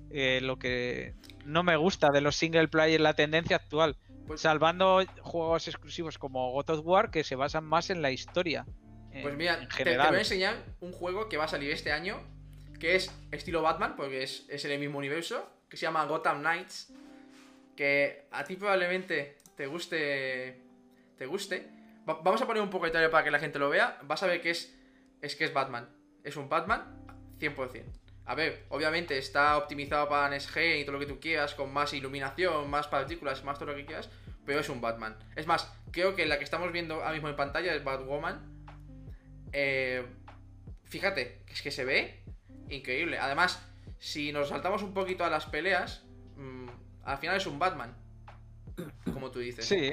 eh, lo que no me gusta de los single player, la tendencia actual. Pues- Salvando juegos exclusivos como God of War que se basan más en la historia. Pues mira, te, te voy a enseñar un juego que va a salir este año, que es estilo Batman, porque es, es en el mismo universo, que se llama Gotham Knights, que a ti probablemente te guste, te guste. Va- vamos a poner un poco de trailer para que la gente lo vea, vas a ver que es, es que es Batman, es un Batman 100%. A ver, obviamente está optimizado para NSG y todo lo que tú quieras, con más iluminación, más partículas, más todo lo que quieras, pero es un Batman. Es más, creo que la que estamos viendo ahora mismo en pantalla es Batwoman. Eh, fíjate, es que se ve increíble. Además, si nos saltamos un poquito a las peleas, mm, al final es un Batman. Como tú dices. Sí,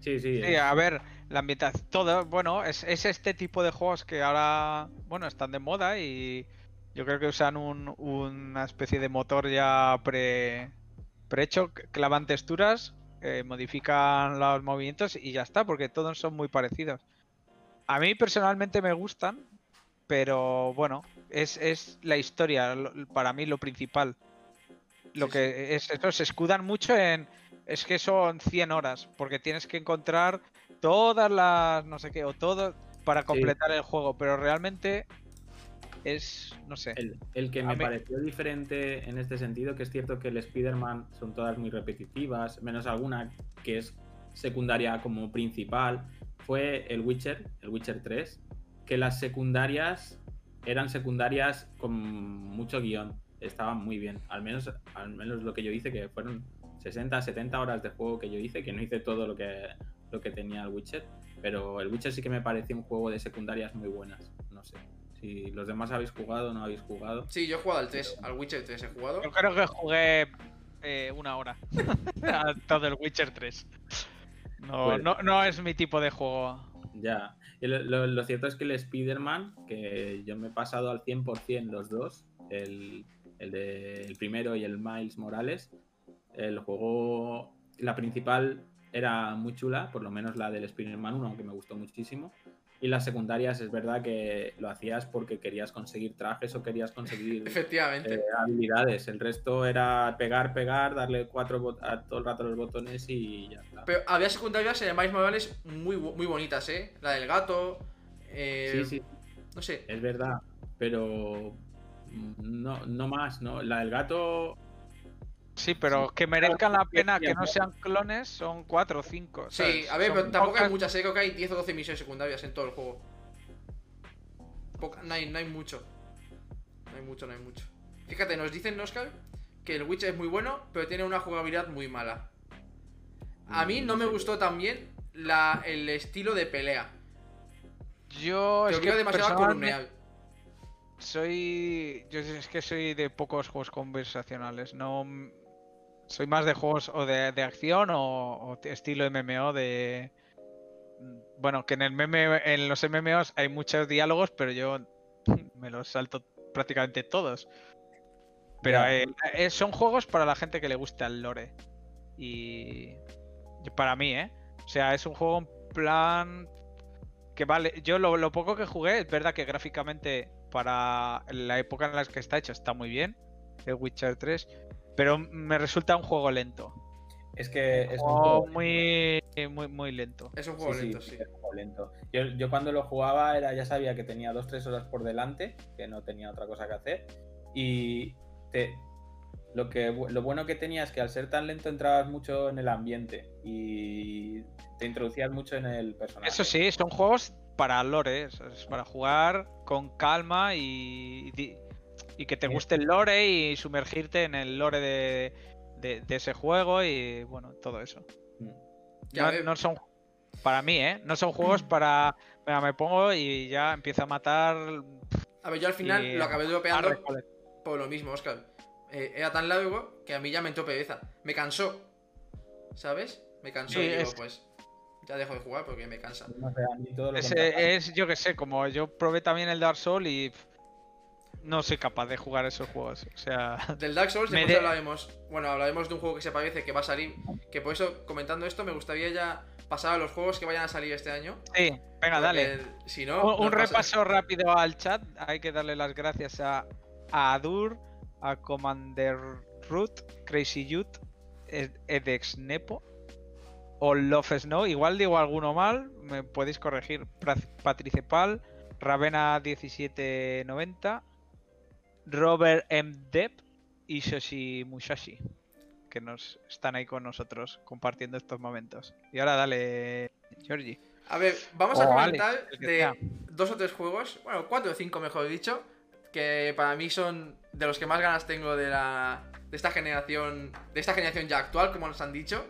Sí, sí. sí, a ver, la ambientación, todo, bueno, es, es este tipo de juegos que ahora, bueno, están de moda y yo creo que usan un- una especie de motor ya pre, prehecho, clavan texturas, eh, modifican los movimientos y ya está, porque todos son muy parecidos. A mí personalmente me gustan, pero bueno, es, es la historia, para mí lo principal. Lo Sí, que es eso, se escudan mucho en. Es que son 100 horas, porque tienes que encontrar todas las. no sé qué, o todo para completar el juego, pero realmente es. no sé. El, el que A me mí- pareció diferente en este sentido, que es cierto que el Spider-Man son todas muy repetitivas, menos alguna que es secundaria como principal, fue el Witcher, el Witcher 3, que las secundarias eran secundarias con mucho guion, estaban muy bien, al menos, al menos lo que yo hice, que fueron 60, 70 horas de juego que yo hice, que no hice todo lo que, lo que tenía el Witcher, pero el Witcher sí que me pareció un juego de secundarias muy buenas, no sé. Si los demás habéis jugado o no habéis jugado. Sí, yo he jugado al 3, al Witcher 3 he jugado. Yo creo que jugué eh, una hora a todo el Witcher 3. No, Pues- no, no es mi tipo de juego. Ya. Lo, lo- cierto es que el Spider-Man, que yo me he pasado al 100% los dos, el, el, el primero y el Miles Morales, el juego, la principal era muy chula, por lo menos la del Spider-Man 1, que me gustó muchísimo. Y las secundarias es verdad que lo hacías porque querías conseguir trajes o querías conseguir Efectivamente. eh, habilidades. El resto era pegar, pegar, darle cuatro a todo el rato los botones y ya está. Pero había secundarias Miles Morales muy, muy bonitas, ¿eh? La del gato. eh, Sí, sí, No sé. es verdad, pero mm, no, no más, ¿no? La del gato, Sí, pero que merezcan la pena que no sean clones son 4 o 5. Sí, a ver, pero tampoco hay muchas, ¿eh? Creo que hay 10 o 12 misiones secundarias en todo el juego. Poca- no, hay, no hay mucho. No hay mucho, no hay mucho. Fíjate, nos dicen, Oscar, que el Witcher es muy bueno, pero tiene una jugabilidad muy mala. A mí no me gustó también la, el estilo de pelea. Yo es que demasiado columnear. soy. Yo es que soy de pocos juegos conversacionales. No. Soy más de juegos o de, de acción o, estilo MMO de. mm, Bueno, que en el meme, en los MMOs hay muchos diálogos, pero yo me los salto prácticamente todos. Pero eh, eh, son juegos para la gente que le gusta el lore. Y y para mí, ¿eh? O sea, es un juego en plan que vale. Yo lo, lo poco que jugué, es verdad que gráficamente para la época en la que está hecho está muy bien, el Witcher 3, pero me resulta un juego lento. es que es un juego muy, muy, muy lento. Es un juego Sí, lento, sí, sí. es un juego lento. Yo, yo cuando lo jugaba era, ya sabía que tenía 2-3 horas por delante, que no tenía otra cosa que hacer. Y te, lo, que, bu- lo bueno que tenía es que al ser tan lento entrabas mucho en el ambiente y te introducías mucho en el personaje. Eso sí, son juegos para lore, es, es para jugar con calma y, y, y que te guste el lore y sumergirte en el lore de, de- de ese juego y bueno, todo eso. Mm. Ya no, ve- no son para mí, ¿eh? No son juegos para venga, me pongo y ya empiezo a matar A ver, yo al final y lo acabé dropeando por lo mismo, Oscar. Eh, era tan largo que a mí ya me entró pereza. Me cansó. ¿Sabes? Me cansó Sí, y digo, es- pues. Ya dejo de jugar porque me cansa. No sé, a mí todo lo Es, eh, es, yo que sé, como yo probé también el Dark Souls y no soy capaz de jugar esos juegos. O sea, Del Dark Souls después de- hablaremos. Bueno, hablaremos de un juego que se parece que va a salir. Que por eso, comentando esto, me gustaría ya pasar a los juegos que vayan a salir este año. sí, venga, dale. Si no. Un, repaso rápido al chat. Hay que darle las gracias a, a Adur, a Commander Root, Crazy Youth, Ed- Edex Nepo o Love Snow. Igual digo alguno mal, me podéis corregir. Patricepal, Ravena 1790, Robert M. Depp y Shoshi Mushashi, que nos están ahí con nosotros compartiendo estos momentos. Y ahora dale, Georgie. A ver, vamos a Alex, comentar de sea. dos o tres juegos, bueno, cuatro o cinco mejor dicho, que para mí son de los que más ganas tengo de la de esta generación, de esta generación ya actual, como nos han dicho.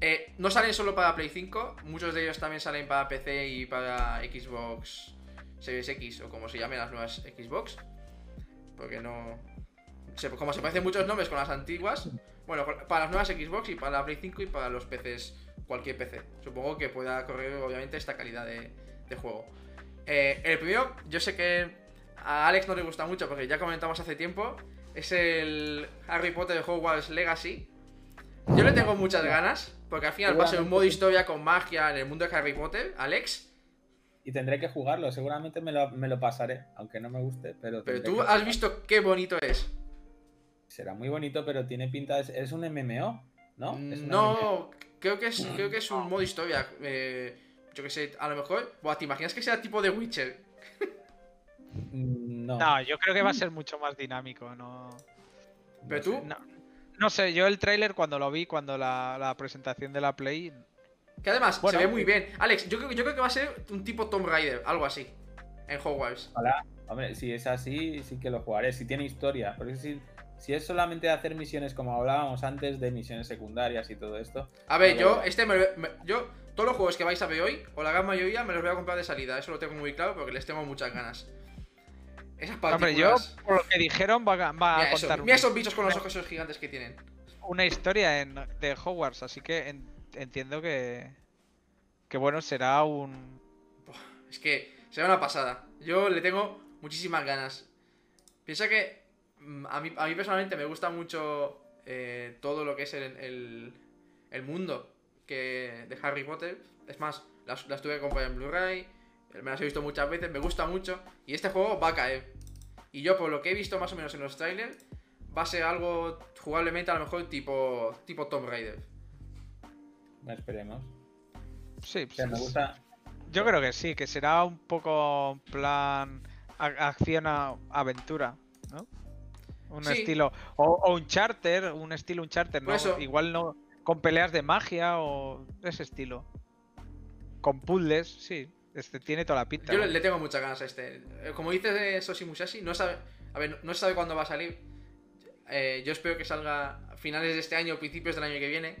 Eh, no salen solo para Play 5, muchos de ellos también salen para PC y para Xbox Series X o como se llamen las nuevas Xbox. Porque no. se- como se parecen muchos nombres con las antiguas. Bueno, para las nuevas Xbox y para la Play 5 y para los PCs, cualquier PC. Supongo que pueda correr obviamente esta calidad de, de juego. Eh, el primero, yo sé que a Alex no le gusta mucho porque ya comentamos hace tiempo. Es el Harry Potter de Hogwarts Legacy. Yo le tengo muchas ganas, porque al final va a ser un modo historia con magia en el mundo de Harry Potter, Alex. Y tendré que jugarlo, seguramente me lo, me lo pasaré, aunque no me guste, pero... Tú has visto qué bonito es. Será muy bonito, pero tiene pinta... Es, es un MMO, ¿no? Es un MMO. No, creo que es, creo que es un modo historia. eh, yo que sé, a lo mejor. Buah, ¿te imaginas que sea tipo de Witcher? No. No, yo creo que va a ser mucho más dinámico, no... Pero no tú, sé. No, no sé, yo el tráiler cuando lo vi, cuando la, la presentación de la Play, que además Bueno, se ve muy bien. Alex, yo creo, yo creo que va a ser un tipo Tomb Raider, algo así. En Hogwarts. Ojalá. Hombre, si es así, sí que lo jugaré. Si tiene historia. Porque si, si es solamente hacer misiones como hablábamos antes de misiones secundarias y todo esto. A ver, No, yo, este me, lo- me- yo, todos los juegos que vais a ver hoy, o la gran mayoría, me los voy a comprar de salida. Eso lo tengo muy claro porque les tengo muchas ganas. Esas hombre, yo, partículas. por lo que dijeron, va, a- va a Mira, eso, contar mira una, esos bichos con los ojos esos gigantes que tienen. una historia en- de Hogwarts, así que en- entiendo que, que bueno, será un... Es que será una pasada. Yo le tengo muchísimas ganas. Piensa que mm, a mí, a mí personalmente me gusta mucho eh, todo lo que es el, el, mundo que, de Harry Potter. Es más, las, las tuve que comprar en Blu-ray. Me las he visto muchas veces, me gusta mucho. Y este juego va a caer. Y yo, por lo que he visto más o menos en los trailers, va a ser algo jugablemente a lo mejor tipo, tipo Tomb Raider. Esperemos. Sí, sea, me pues, gusta. yo creo que sí, que será un poco en plan a- acción a- aventura, ¿no? Un Sí. estilo... O, o un charter, un estilo un charter, ¿no? eso- Igual no... Con peleas de magia o ese estilo. Con puzzles, sí. Este tiene toda la pinta. Yo le, ¿no? le tengo muchas ganas a este. Eh, Como dices de Soshi Musashi, no sabe. A ver, no se sabe cuándo va a salir. Eh, yo espero que salga a finales de este año o principios del año que viene.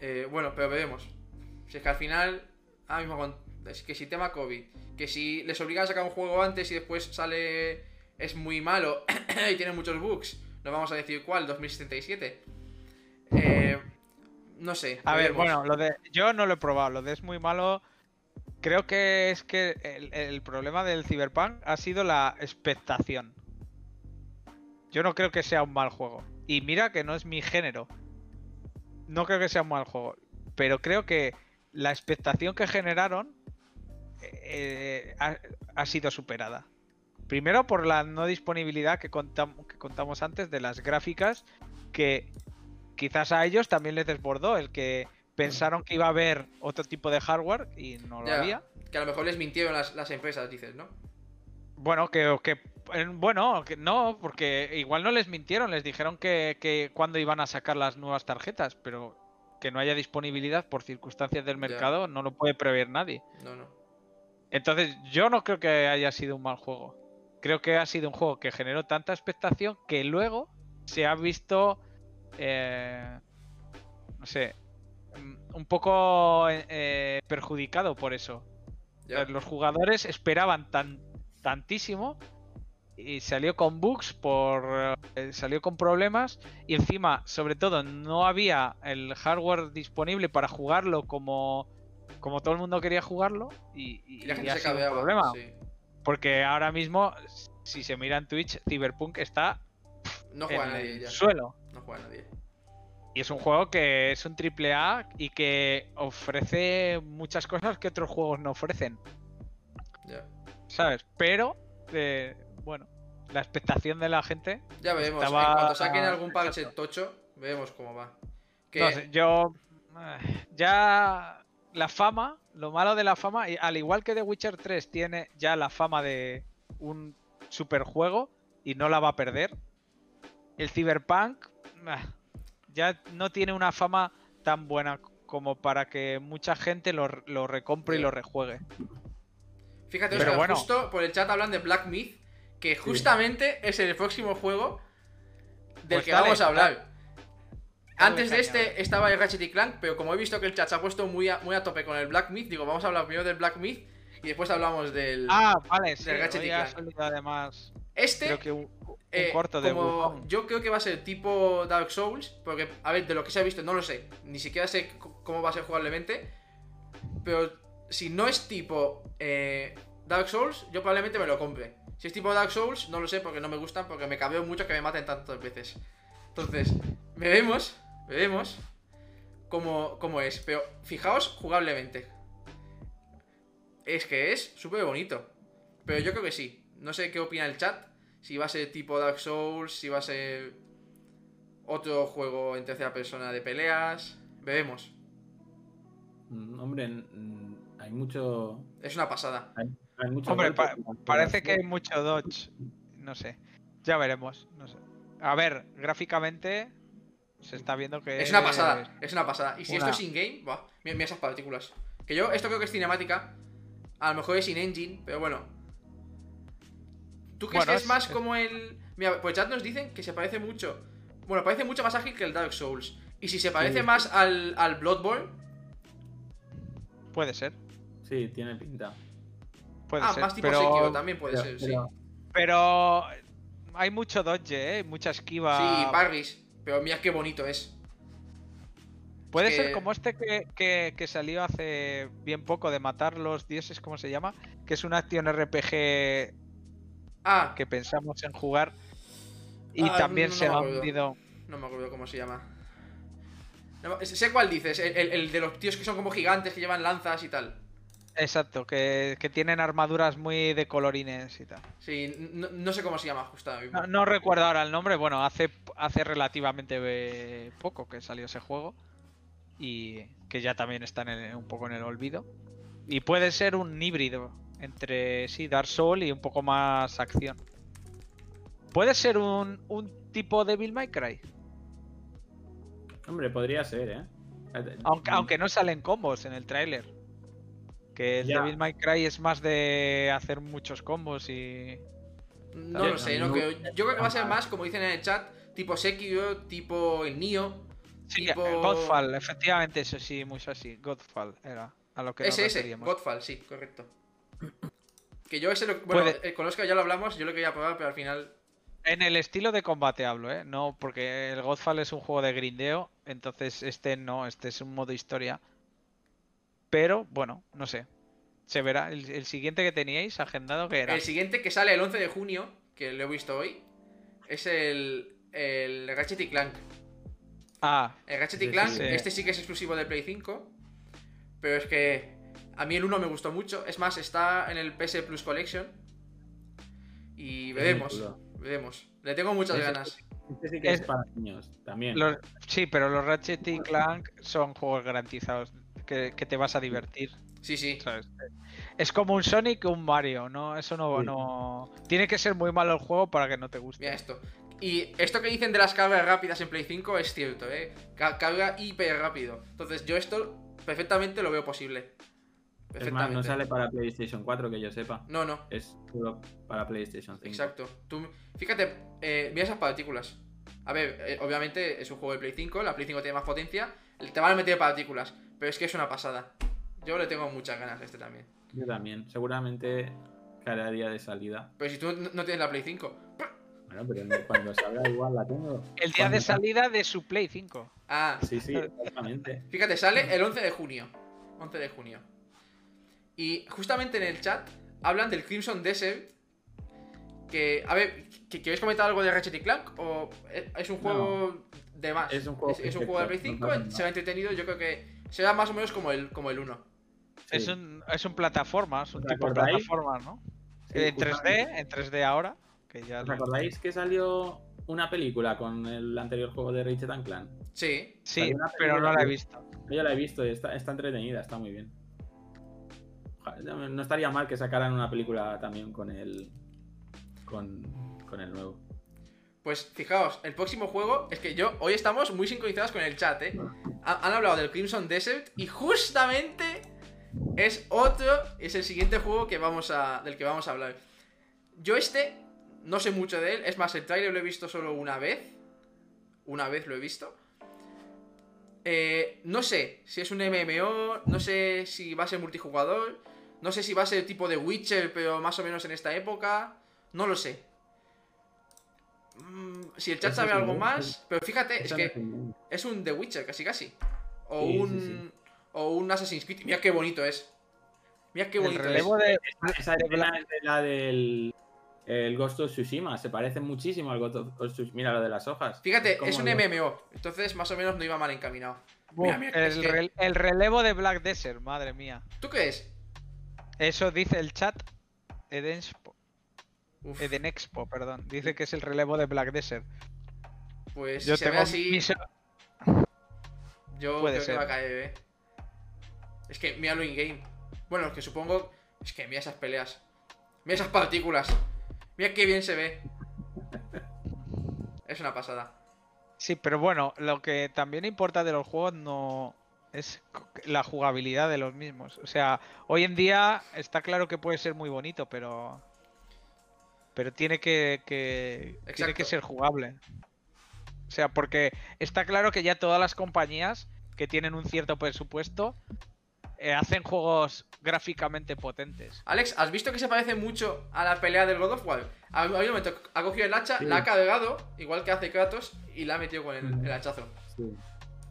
Eh, bueno, pero veremos. Si es que al final. Ahora mismo con- es que si tema COVID. Que si les obligan a sacar un juego antes y después sale. Es muy malo y tiene muchos bugs. No vamos a decir cuál, 2077. Eh, no sé. A ver, bueno, lo de. Yo no lo he probado, lo de es muy malo. Creo que es que el, el problema del Cyberpunk ha sido la expectación. Yo no creo que sea un mal juego. Y mira que no es mi género. No creo que sea un mal juego. Pero creo que la expectación que generaron eh, ha, ha sido superada. Primero por la no disponibilidad que, contam- que contamos antes de las gráficas que quizás a ellos también les desbordó el que pensaron que iba a haber otro tipo de hardware y no lo Ya, había. Que a lo mejor les mintieron las, las empresas, dices, ¿no? Bueno, que, que eh, bueno, que no, porque igual no les mintieron, les dijeron que, que cuándo iban a sacar las nuevas tarjetas, pero que no haya disponibilidad por circunstancias del mercado no lo puede prever nadie. No, no. Entonces, yo no creo que haya sido un mal juego. Creo que ha sido un juego que generó tanta expectación que luego se ha visto, eh, no sé, un poco eh, perjudicado por eso. Ya. Los jugadores esperaban tan, tantísimo y salió con bugs, por, eh, salió con problemas y encima, sobre todo, no había el hardware disponible para jugarlo como, como todo el mundo quería jugarlo y, y- Y la gente y se cabeaba. problema. sí. Porque ahora mismo, si se mira en Twitch, Cyberpunk está No en juega nadie el ya. suelo. No juega nadie. Y es un juego que es un triple A y que ofrece muchas cosas que otros juegos no ofrecen. Ya. ¿Sabes? Pero, eh, bueno, la expectación de la gente. Ya veremos. Estaba- En cuanto saquen algún parche Exacto. tocho, veremos cómo va. Que No sé, yo. eh, Ya. La fama, lo malo de la fama, y al igual que The Witcher 3 tiene ya la fama de un superjuego y no la va a perder, el Cyberpunk ah, ya no tiene una fama tan buena como para que mucha gente lo, lo recompre y lo rejuegue. Fíjate, Oscar, bueno. justo por el chat hablan de Black Myth, que justamente es el próximo juego del Pues que dale, vamos a hablar. Antes de este estaba el Ratchet y Clank, pero como he visto que el chat se ha puesto muy a, muy a tope con el Black Myth, digo, vamos a hablar primero del Black Myth y después hablamos del... Ah, vale, sí. Del Ratchet y Clank. salido además, este, creo que un, un eh, corto de como yo creo que va a ser tipo Dark Souls, porque, a ver, de lo que se ha visto, no lo sé, ni siquiera sé cómo va a ser jugablemente, pero si no es tipo eh, Dark Souls, yo probablemente me lo compre. Si es tipo Dark Souls, no lo sé porque no me gustan, porque me cabeo mucho que me maten tantas veces. Entonces, veremos, veremos cómo, cómo es, pero fijaos jugablemente. Es que es súper bonito. Pero yo creo que sí. No sé qué opina el chat. Si va a ser tipo Dark Souls, si va a ser otro juego en tercera persona de peleas. Veremos. Mm, Hombre, hay mucho. Es una pasada. Hay mucho Hombre, pa- Parece que hay mucho dodge. No sé. Ya veremos. No sé. A ver, gráficamente se está viendo que. Es una pasada, es una pasada. Y si una- esto es in-game, buah, mira, mira esas partículas. Que yo, esto creo que es cinemática. A lo mejor es in-engine, pero bueno. ¿Tú crees Bueno, que es, es- más es- como el. Mira, por el chat nos dicen que se parece mucho. Bueno, parece mucho más ágil que el Dark Souls. Y si se parece Sí. más al, al Bloodborne. Puede ser. Sí, tiene pinta. Puede Ah, ser. más tipo pero, Sekiro también puede Pero- ser, sí. pero- hay mucho dodge, ¿eh? Mucha esquiva. Sí, parries. Pero mira qué bonito es. Puede que- ser como este que, que- que salió hace bien poco de matar los dioses, ¿cómo se llama? Que es una acción RPG Ah, que pensamos en jugar. Y Ah, también no se ha hundido. no me acuerdo cómo se llama. No, sé cuál dices, el, el- el de los tíos que son como gigantes, que llevan lanzas y tal. Exacto, que, que tienen armaduras muy de colorines y tal. Sí, no, no sé cómo se llama justo. No, no recuerdo ahora el nombre, bueno, hace, hace relativamente eh, poco que salió ese juego y que ya también está en el- un poco en el olvido. Y puede ser un híbrido entre, sí, Dark Soul y un poco más acción. Puede ser un, un tipo Devil May Cry, Hombre, podría ser, ¿eh? aunque, aunque no salen combos en el tráiler. Que el Ya. Devil May Cry es más de hacer muchos combos y... No lo sé, no creo. Yo creo que va a ser más, como dicen en el chat, tipo Sekiro, tipo el Nioh. Sí, Tipo- Godfall, efectivamente, eso sí, mucho así. Godfall era a lo que nos ese, ese. Godfall, sí, correcto. Que yo ese lo. Bueno, Puede- eh, con Oscar ya lo hablamos, yo lo quería probar, pero al final. En el estilo de combate hablo, ¿eh? No, porque el Godfall es un juego de grindeo, entonces este no, este es un modo historia. Pero, bueno, no sé. Se verá. El, el siguiente que teníais agendado que era. El siguiente que sale el 11 de junio, que lo he visto hoy, es el. El Ratchet y Clank. Ah, El Ratchet y Clank, sí. este sí que es exclusivo de Play 5. Pero es que a mí el 1 me gustó mucho. Es más, está en el PS Plus Collection. Y veremos, veremos. Le tengo muchas ganas. Este sí que es, Es- para niños, también. los- sí, pero los Ratchet y Clank son juegos garantizados. Que, que te vas a divertir. Sí, sí. ¿sabes? Es como un Sonic o un Mario, ¿no? Eso no, Sí. no. Tiene que ser muy malo el juego para que no te guste. Mira esto. Y esto que dicen de las cargas rápidas en Play 5 es cierto, ¿eh? Ca- carga hiper rápido. Entonces yo esto perfectamente lo veo posible. es más, no sale para PlayStation 4, que yo sepa. No, no. Es solo para PlayStation 5. Exacto. Tú, fíjate, eh, mira esas partículas. A ver, eh, obviamente es un juego de Play 5, la Play 5 tiene más potencia, te van a meter partículas, pero es que es una pasada. Yo le tengo muchas ganas a este también. Yo también. Seguramente cada día de salida. Pero si tú no no tienes la Play 5. Bueno, pero no- cuando salga igual la tengo. El día de salida de su Play 5. Ah, Sí, sí, exactamente. fíjate, sale el 11 de junio. 11 de junio. Y justamente en el chat hablan del Crimson Desert. Que, a ver, ¿que- ¿queréis comentar algo de Ratchet y Clank? ¿O es- un juego de más? Es un juego es, es un juego de Play perfecto, 5, no pasa será entretenido, yo creo que será más o menos como el, como el 1. Es un, es un plataforma, es un ¿Os tipo de plataforma, ¿no? Sí, en 3D, justamente. en 3D ahora. Que ya ¿Os acordáis que salió una película con el anterior juego de Ratchet and Clank? Sí. Sí, pero no la he que- visto. Yo la he visto y está, está entretenida, está muy bien. No estaría mal que sacaran una película también con el. con, con el nuevo. Pues fijaos, el próximo juego es que yo hoy estamos muy sincronizados con el chat, ¿eh? Ha- Han hablado del Crimson Desert y justamente es otro, es el siguiente juego que vamos a, del que vamos a hablar. Yo este no sé mucho de él, es más, el trailer lo he visto solo una vez. Una vez lo he visto. Eh, no sé si es un MMO, no sé si va a ser multijugador, no sé si va a ser tipo de Witcher, pero más o menos en esta época. No lo sé. Mm, si el chat sabe es algo más, pero fíjate, es Esa que es un- es The Witcher, casi casi. O Sí, un. sí. O un Assassin's Creed. Mira qué bonito es. Mira qué El bonito relevo es. de. Esa escena es de la del. El Ghost of Tsushima, se parece muchísimo al Ghost of Tsushima. Mira lo de las hojas. Fíjate, es un MMO. Entonces, más o menos no iba mal encaminado. Mira, Uf, mira, es el, que- el relevo de Black Desert, madre mía. ¿Tú crees? Eso dice el chat. Edenspo, Uf, Edenexpo, perdón. Dice que es el relevo de Black Desert. pues Yo si se ve tengo así, mis- yo puede creo ser. que va a caer, eh. Es que míralo in-game. Bueno, es que supongo. Es que mira esas peleas. Mira esas partículas. Mira qué bien se ve. Es una pasada. Sí, pero bueno, lo que también importa de los juegos no es la jugabilidad de los mismos. O sea, hoy en día está claro que puede ser muy bonito, pero pero tiene que, que- tiene que ser jugable. O sea, porque está claro que ya todas las compañías que tienen un cierto presupuesto eh, hacen juegos gráficamente potentes. Alex, ¿has visto que se parece mucho a la pelea del God of War? Ha ha habido un momento, ha cogido el hacha, Sí. la ha cargado, igual que hace Kratos, y la ha metido con el, hachazo. Sí.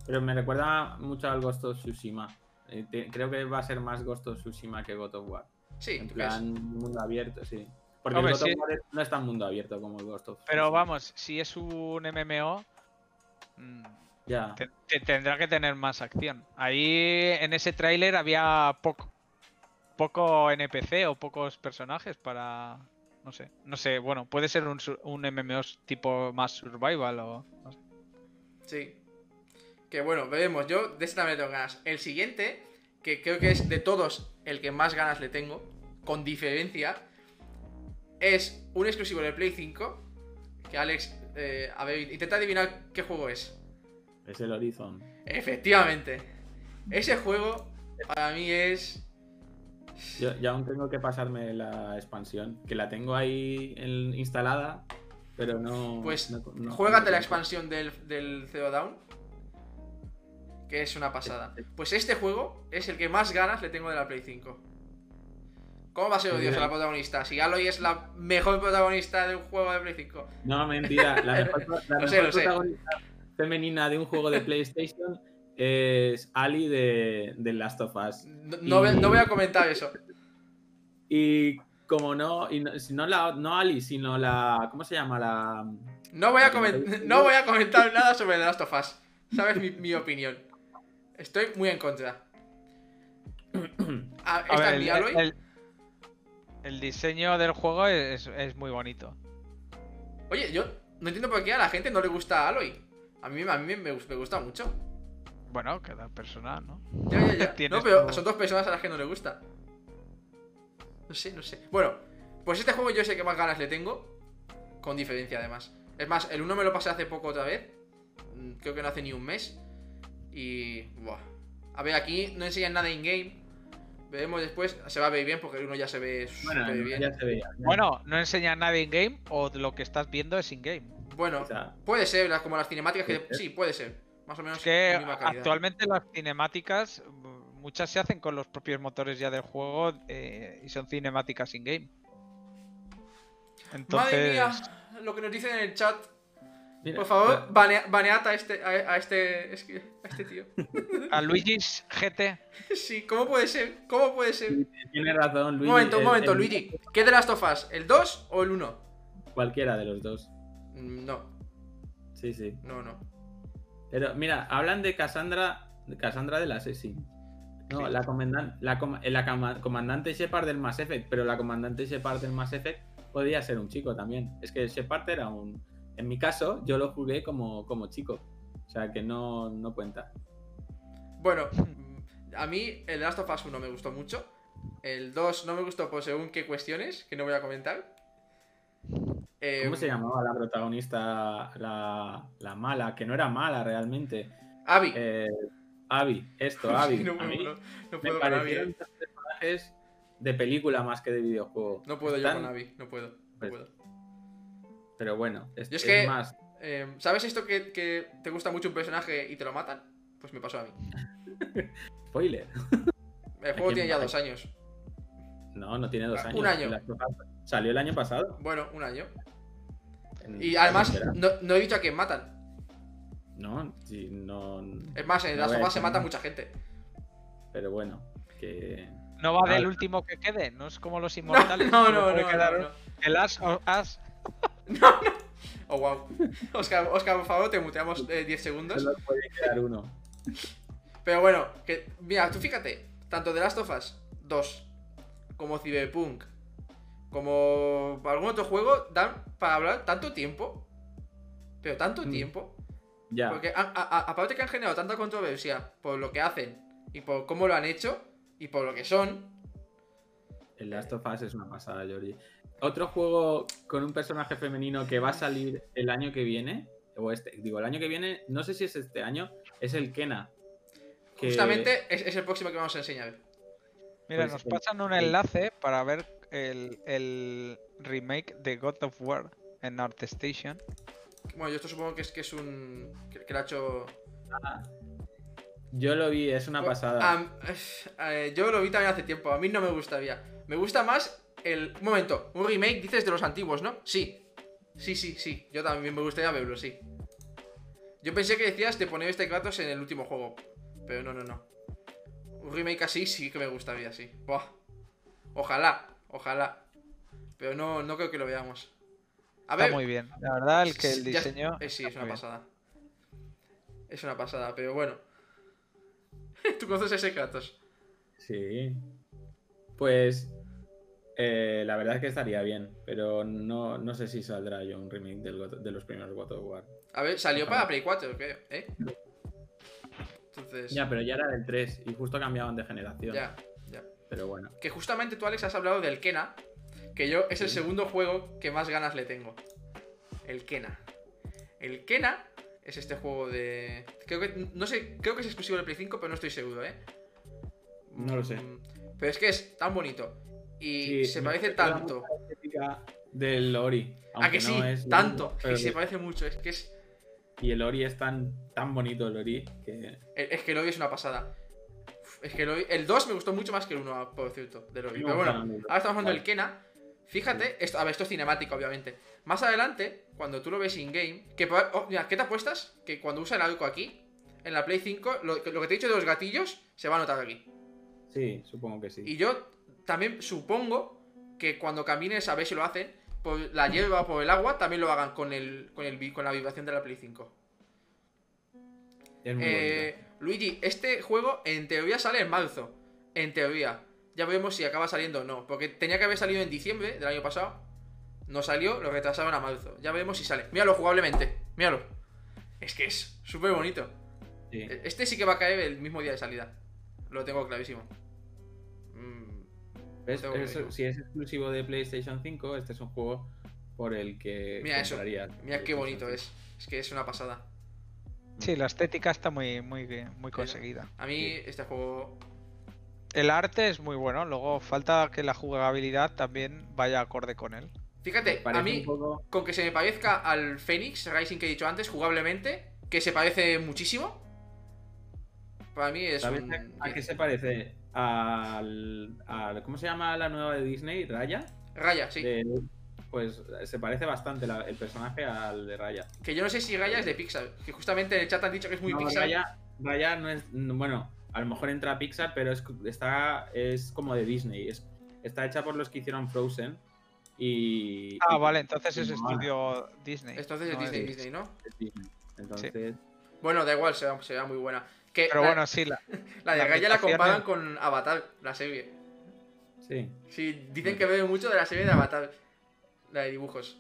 Pero me recuerda mucho al Ghost of Tsushima. Eh, te- creo que va a ser más Ghost of Tsushima que God of War. Sí, En plan, mundo abierto, sí. Porque Hombre, el sí. no es tan mundo abierto como el Ghost of Pero vamos, si es un MMO, mm, Ya. te- te- tendrá que tener más acción. Ahí en ese tráiler había poco, poco NPC o pocos personajes para... No sé, no sé, bueno, puede ser un, un MMO tipo más survival o... no sé. Sí. Que bueno, veremos. Yo de este también tengo ganas. El siguiente, que creo que es de todos el que más ganas le tengo, con diferencia, es un exclusivo de Play 5. Que Alex, eh, a ver, intenta adivinar qué juego es. Es el Horizon. Efectivamente. Ese juego para mí es. Yo, yo aún tengo que pasarme la expansión, que la tengo ahí en- instalada, pero no. Pues no- no- Juégate no- la expansión del, del Zero Down. Que es una pasada. Pues este juego es el que más ganas le tengo de la Play 5. ¿Cómo va a ser odiosa la protagonista? Si Aloy es la mejor protagonista de un juego de Play 5. No, mentira. La mejor, la sé, sé. protagonista femenina de un juego de PlayStation es Ali de, de Last of Us. No, no voy- no voy a comentar eso. Y como no, y no, si no, la, no Ali, sino la. ¿Cómo se llama? La. No voy a, no voy a comentar nada sobre The Last of Us. ¿Sabes mi, mi opinión? Estoy muy en contra. Ah, A esta ver, es mi el, Aloy. el- el diseño del juego es, es muy bonito. Oye, yo no entiendo por qué a la gente no le gusta Aloy. A mí, a mí me, me gusta mucho. Bueno, cada persona, ¿no? Ya, ya, ya. No, pero tu- son dos personas a las que no le gusta. No sé, no sé. Bueno, pues este juego yo sé que más ganas le tengo. Con diferencia, además. Es más, el 1 me lo pasé hace poco otra vez. Mm, Creo que no hace ni un mes. Y. Buah. A ver, aquí no enseñan nada in-game. Veremos después. Se va a ver bien porque 1 ya se ve Bueno, súper bien. ya se veía. Bueno, no enseña nada in-game o lo que estás viendo es in-game. Bueno, puede ser, las- como las cinemáticas que. Sí, puede ser. Más o menos. Es que actualmente las cinemáticas, mm, muchas se hacen con los propios motores ya del juego eh, y son cinemáticas in-game. Entonces, Madre mía, lo que nos dicen en el chat. Mira, Por favor, banea- banead a este, a, a este, a este tío. a Luigi's GT, Sí, ¿cómo puede ser? ¿Cómo puede ser? Tiene razón, Un Luigi. momento, un momento, el- Luigi. ¿Qué de las tofas? ¿El 2 o el 1? Cualquiera de los dos. No, Sí, sí. no, no. Pero mira, hablan de Cassandra, de Cassandra del Assassin. No, Sí. la, comandan- la, com- la cama- comandante Shepard del Mass Effect, pero la comandante Shepard del Mass Effect podía ser un chico también. Es que Shepard era un. En mi caso, yo lo jugué como, como chico. O sea que no, no cuenta. Bueno, a mí el Last of Us 1 me gustó mucho. El 2 no me gustó por según qué cuestiones, que no voy a comentar. Eh, ¿Cómo se llamaba la protagonista, la, la mala? Que no era mala realmente. Abby. Eh, Abby, esto, Abby. Sí, no, puedo, no me puedo con Abby. parecieron eh. personajes de película más que de videojuego. No puedo yo Están- con Abby, no puedo. no Pues, puedo. Pero bueno, es, Yo es es que- más. Eh, ¿Sabes esto que, que te gusta mucho un personaje y te lo matan? Pues me pasó a mí. Spoiler. El juego tiene ya dos años. No, no tiene dos Ah, años. un año. Salió el año pasado. Bueno, un año. En- Y además, no, no he dicho a quién matan. No, sí, no. Es más, en No las se mata mucha gente. Pero bueno, que. No va del Vale. último que quede, no es como los inmortales. no, no, no, no, no. El as, o- as. Oh, wow. Oscar, Oscar, por favor, te muteamos eh, 10 segundos. Solo puede quedar uno. Pero bueno, que, mira, tú fíjate, tanto The Last of Us 2 como Cyberpunk, como algún otro juego, dan para hablar tanto tiempo. Pero tanto Mm. tiempo. Ya. Porque a- a- aparte que han generado tanta controversia por lo que hacen y por cómo lo han hecho y por lo que son. El Last of Us es una pasada, Jordi. Otro juego con un personaje femenino que va a salir el año que viene, o este, digo, el año que viene, no sé si es este año, es el Kena. que- Justamente es, es el próximo que vamos a enseñar. Mira, Pues nos pasan un enlace para ver el, el remake de God of War en ArtStation. Bueno, yo esto supongo que es que es un. que, que lo ha hecho. Yo lo vi, es una pasada. Eh, yo lo vi también hace tiempo, a mí no me gustaría. Me gusta más el. Un momento, un remake dices de los antiguos, ¿no? Sí. Sí, sí, sí. Yo también me gustaría verlo, sí. Yo pensé que decías de poner este Kratos en el último juego. Pero no, no, no. Un remake así sí que me gustaría, sí. Buah. Ojalá, ojalá. Pero no, no creo que lo veamos. A Está ver. muy bien. La verdad, el que el ya- diseño. eh, sí, está es una bien. pasada. Es una pasada, pero bueno. ¿Tú conoces ese Kratos? Sí. Pues eh, la verdad es que estaría bien, pero no, no sé si saldrá yo un remake del de los primeros God of War. A ver, salió Ojalá. para Play 4, creo, ¿eh? Entonces. Ya, pero ya era del 3 y justo cambiaban de generación. ya, ya. Pero bueno. Que justamente tú, Alex, has hablado del Kena. Que yo es el Sí. segundo juego que más ganas le tengo. El Kena. El Kena es este juego de. Creo que. No sé, creo que es exclusivo de Play 5, pero no estoy seguro, ¿eh? No lo sé. Mm, Pero es que es tan bonito. Y Sí, se parece tanto. la Del Ori. ¿A que sí? no es- tanto. pero Y se que- parece mucho. Es que es. Y el Ori es tan, tan bonito, el Ori, que Es que el Ori es una pasada. Es que el Ori- El 2 me gustó mucho más que el 1, por cierto, del Ori. No, Pero bueno, no. ahora estamos hablando del Kena. Fíjate, esto, a ver, esto es cinemático, obviamente. Más adelante, cuando tú lo ves in-game, que oh, mira, ¿qué te apuestas? Que cuando usa el arco aquí, en la Play 5, lo, que- lo que te he dicho de los gatillos, se va a notar aquí. sí, supongo que sí. Y yo también supongo que cuando camines a ver si lo hacen, por la hierba o por el agua, también lo hagan con, el, con, el, con la vibración de la Play 5. Es muy Eh. Luigi, este juego en teoría sale en marzo. En teoría. Ya veremos si acaba saliendo o no. Porque tenía que haber salido en diciembre del año pasado. No salió, lo retrasaron a marzo. Ya veremos si sale. Míralo jugablemente. Míralo. Es que es súper bonito. Sí. E- Este sí que va a caer el mismo día de salida. Lo tengo clarísimo. Si es exclusivo de PlayStation 5, este es un juego por el que Mira eso. Mira qué bonito 5. es. Es que es una pasada. Sí, la estética está muy, muy, bien, muy conseguida. A mí este juego... El arte es muy bueno, luego falta que la jugabilidad también vaya acorde con él. Fíjate, a mí... poco- con que se me parezca al Phoenix Rising que he dicho antes, jugablemente, que se parece muchísimo. Para mí es ¿Sabes un... a qué se parece? Al, al- ¿Cómo se llama la nueva de Disney? ¿Raya? Raya, sí. De- pues se parece bastante la- el personaje al de Raya. Que yo no sé si Raya es de Pixar. Que justamente en el chat han dicho que es muy No, Pixar. Raya, Raya no es. no, Bueno, a lo mejor entra a Pixar, pero es, está, es como de Disney. Es, está hecha por los que hicieron Frozen. Y. Ah, y- vale, entonces y es estudio Disney. Entonces es no Disney, es- Disney, ¿no? es Disney. Entonces. Bueno, da igual, será, será muy buena. Que Pero la, bueno, sí, la, la de Raya la comparan es- con Avatar, la serie. Sí. Sí, dicen que bebe mucho de la serie de Avatar. La de dibujos.